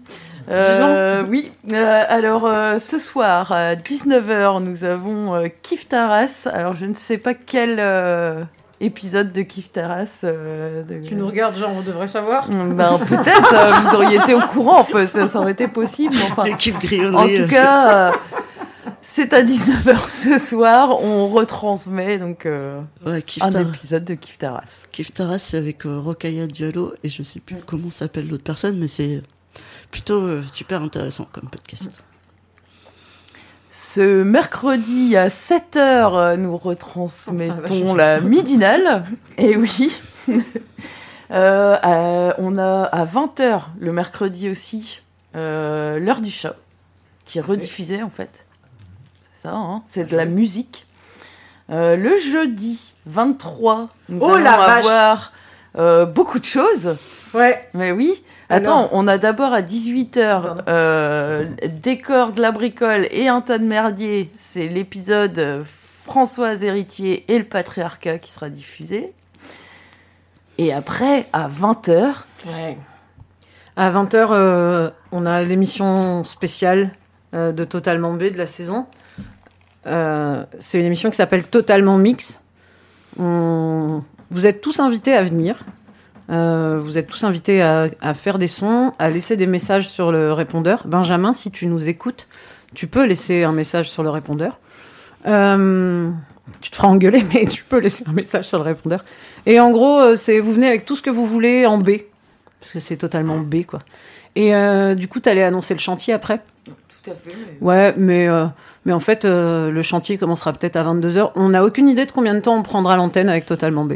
Euh, oui, Euh, alors euh, ce soir à 19h, nous avons euh, Kif Taras. Alors je ne sais pas quel euh, épisode de Kif Taras. euh, de-
Tu nous regardes, genre, on devrait savoir.
Mm, Ben, peut-être, euh, vous auriez été au courant, peu- ça, ça aurait été possible. Enfin, en tout cas, euh, C'est à 19h ce soir. On retransmet donc euh,
Ouais, Kif
un
Tar-
épisode de Kif Taras.
Kif Taras, c'est avec euh, Rokhaya Diallo et je sais plus comment s'appelle l'autre personne, mais c'est plutôt euh, super intéressant comme podcast.
Ce mercredi à 7h, nous retransmettons la midinale. Et oui. Euh, à- on a à 20h le mercredi aussi euh, l'heure du chat qui est rediffusée en fait. C'est ça, hein c'est de la musique. Euh, le jeudi 23, nous
Oh
allons
la
avoir euh, beaucoup de choses.
Ouais.
Mais oui. Attends, on a d'abord à 18h euh, Décor de la bricole et un tas de merdier. C'est l'épisode euh, Françoise Héritier et le patriarcat qui sera diffusé. Et après, à 20h,
Ouais. À 20h, on a l'émission spéciale euh, de Totalement B de la saison. Euh, c'est une émission qui s'appelle Totalement Mix. On- Vous êtes tous invités à venir. Euh, vous êtes tous invités à, à faire des sons, à laisser des messages sur le répondeur. Benjamin, si tu nous écoutes, tu peux laisser un message sur le répondeur. Euh, tu te feras engueuler, mais tu peux laisser un message sur le répondeur. Et en gros, euh, c'est vous venez avec tout ce que vous voulez en B, parce que c'est totalement B, quoi. Et euh, du coup, t'allais annoncer le chantier après?
Tout à fait.
Ouais, mais, euh, mais en fait, euh, le chantier commencera peut-être à 22h. On n'a aucune idée de combien de temps on prendra l'antenne avec Totalement B.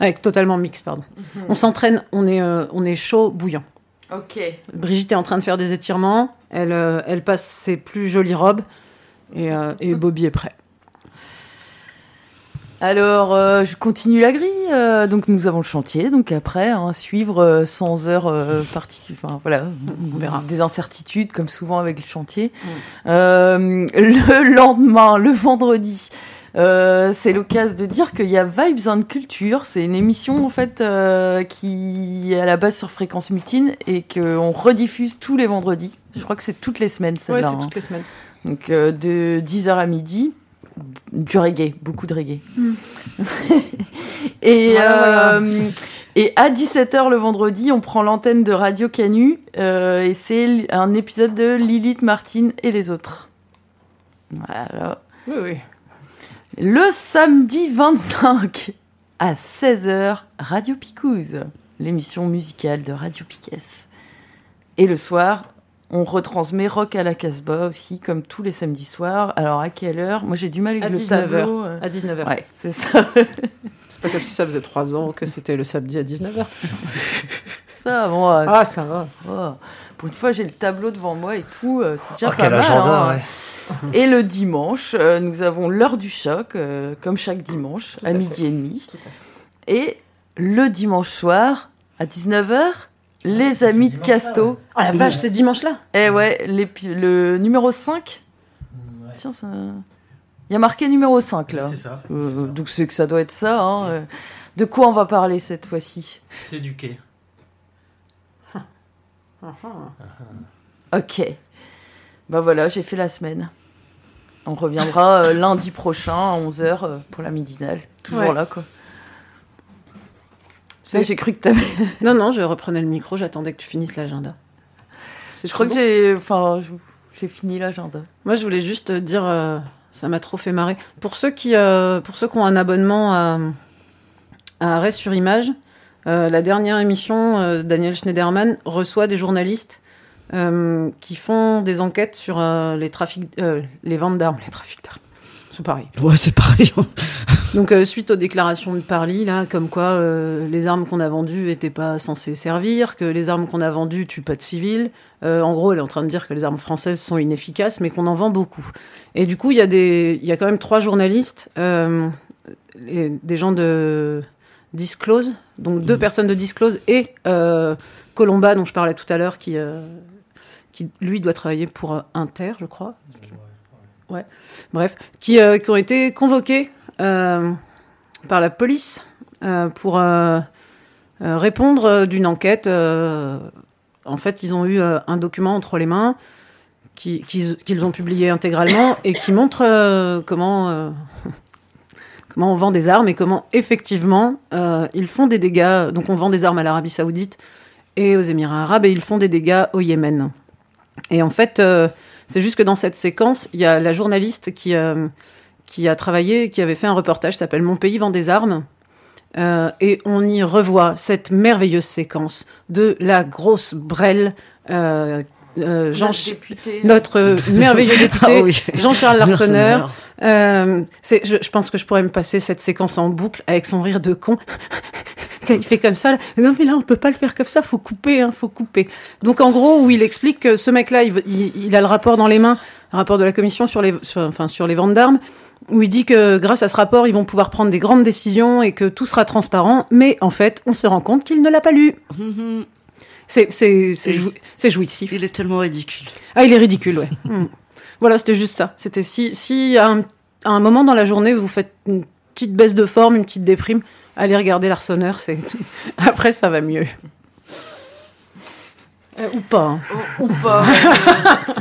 Avec Totalement Mix, pardon.
Mhm.
On s'entraîne, on est, euh, on est chaud, bouillant.
Ok.
Brigitte est en train de faire des étirements. Elle, euh, elle passe ses plus jolies robes. Et, euh, et Bobby est prêt.
Alors, euh, je continue la grille. euh, donc, nous avons le chantier. Donc, après, hein, suivre euh, 100 heures euh, particulières. Enfin, voilà.
On verra.
Des incertitudes, comme souvent avec le chantier. Euh, le lendemain, le vendredi. Euh, c'est l'occasion de dire qu'il y a Vibes and Culture. C'est une émission en fait euh, qui est à la base sur Fréquence Mutine et qu'on rediffuse tous les vendredis. Je crois que c'est toutes les semaines
Ouais,
celle-là.
c'est
hein.
toutes les semaines.
Donc euh, de 10h à midi, du reggae, beaucoup de reggae. et,
Voilà,
euh, et à 17h le vendredi, on prend l'antenne de Radio Canu euh, et c'est un épisode de Lilith, Martine et les autres. Voilà.
Oui, oui.
Le samedi 25 à 16h, Radio Picouze, l'émission musicale de Radio Piquet. Et le soir, on retransmet Rock à la Casbah aussi, comme tous les samedis soirs. Alors à quelle heure? Moi j'ai du mal avec
À
le
19h.
tableau. euh.
À 19h.
Ouais, c'est ça.
C'est pas comme si ça faisait 3 ans que c'était le samedi à 19h.
ça, moi.
Ah, ça va.
Oh. Pour une fois, j'ai le tableau devant moi et tout. euh, C'est déjà
Oh,
pas
quel
mal.
agenda,
hein.
ouais.
Et le dimanche, euh, nous avons l'heure du choc, euh, comme chaque dimanche, à,
à
midi et demi. Et le dimanche soir, à 19h, les amis de Casto.
Oh la vache, c'est dimanche là
Eh ouais, le numéro 5. Tiens, ça. Il y a marqué numéro 5 là.
C'est ça.
Euh, donc c'est que ça doit être ça. hein, euh. De quoi on va parler cette fois-ci?
C'est du quai.
Ok. Bah voilà, j'ai fait la semaine. On reviendra euh, lundi prochain à 11h pour la midinale. Toujours
Ouais.
là, quoi. Ça, j'ai cru que t'avais.
Non, non, je reprenais le micro, j'attendais que tu finisses l'agenda.
Je crois que j'ai. Enfin, je- j'ai fini l'agenda.
Moi, je voulais juste te dire, euh, ça m'a trop fait marrer. Pour ceux qui, euh, pour ceux qui ont un abonnement à, à Arrêt sur Image, euh, la dernière émission, euh, Daniel Schneiderman reçoit des journalistes euh, qui font des enquêtes sur euh, les trafics, euh, les ventes d'armes, les trafics d'armes. C'est pareil.
Ouais, c'est pareil.
Donc suite aux déclarations de Parly, là, comme quoi les armes qu'on a vendues n'étaient pas censées servir, que les armes qu'on a vendues tuent pas de civils. En gros, elle est en train de dire que les armes françaises sont inefficaces, mais qu'on en vend beaucoup. Et du coup, il y a des, il y a quand même trois journalistes, des gens de Disclose, donc deux personnes de Disclose et euh, Colomba dont je parlais tout à l'heure, qui, euh, qui lui doit travailler pour euh, Inter, je crois. Ouais. Bref, qui, euh, qui ont été convoqués euh, par la police euh, pour répondre d'une enquête. en fait, ils ont eu un document entre les mains qui- qu'ils ont publié intégralement et qui montre comment, comment on vend des armes et comment effectivement ils font des dégâts. Donc on vend des armes à l'Arabie Saoudite et aux Émirats Arabes et ils font des dégâts au Yémen. Et en fait, euh, C'est juste que dans cette séquence, il y a la journaliste qui, euh, qui a travaillé, qui avait fait un reportage s'appelle Mon pays vend des armes. Euh, et on y revoit cette merveilleuse séquence de la grosse brêle. Euh, euh, Jean
Notre député.
notre euh, merveilleux député
Ah oui.
Jean-Charles Larsonneur. Euh, je, je pense que je pourrais me passer cette séquence en boucle avec son rire de con. Quand il fait comme ça, là, non mais là on peut pas le faire comme ça, faut couper, hein, faut couper. Donc en gros où il explique que ce mec-là, il, il- il a le rapport dans les mains, le rapport de la commission sur les, sur- enfin sur les ventes d'armes, où il dit que grâce à ce rapport, ils vont pouvoir prendre des grandes décisions et que tout sera transparent. Mais en fait, on se rend compte qu'il ne l'a pas lu. C'est jouissif.
Il est tellement ridicule.
Ah, il est ridicule, ouais. Hmm. Voilà, c'était juste ça. C'était si, si à, un, à un moment dans la journée, vous faites une petite baisse de forme, une petite déprime, allez regarder l'Arseneur, c'est après ça va mieux. Euh, ou pas. hein.
Ou pas.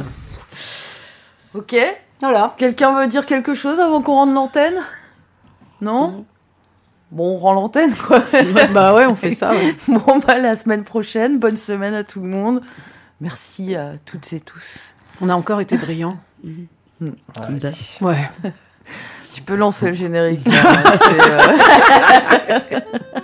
ok.
Voilà.
Quelqu'un veut dire quelque chose avant qu'on rende l'antenne? Non Bon, on rend l'antenne, quoi.
bah ouais, on fait ça. ouais.
Bon, bah, la semaine prochaine. Bonne semaine à tout le monde. Merci à toutes et tous.
On a encore été brillants.
Comme d'hab.
Ouais.
Tu peux lancer le générique. là.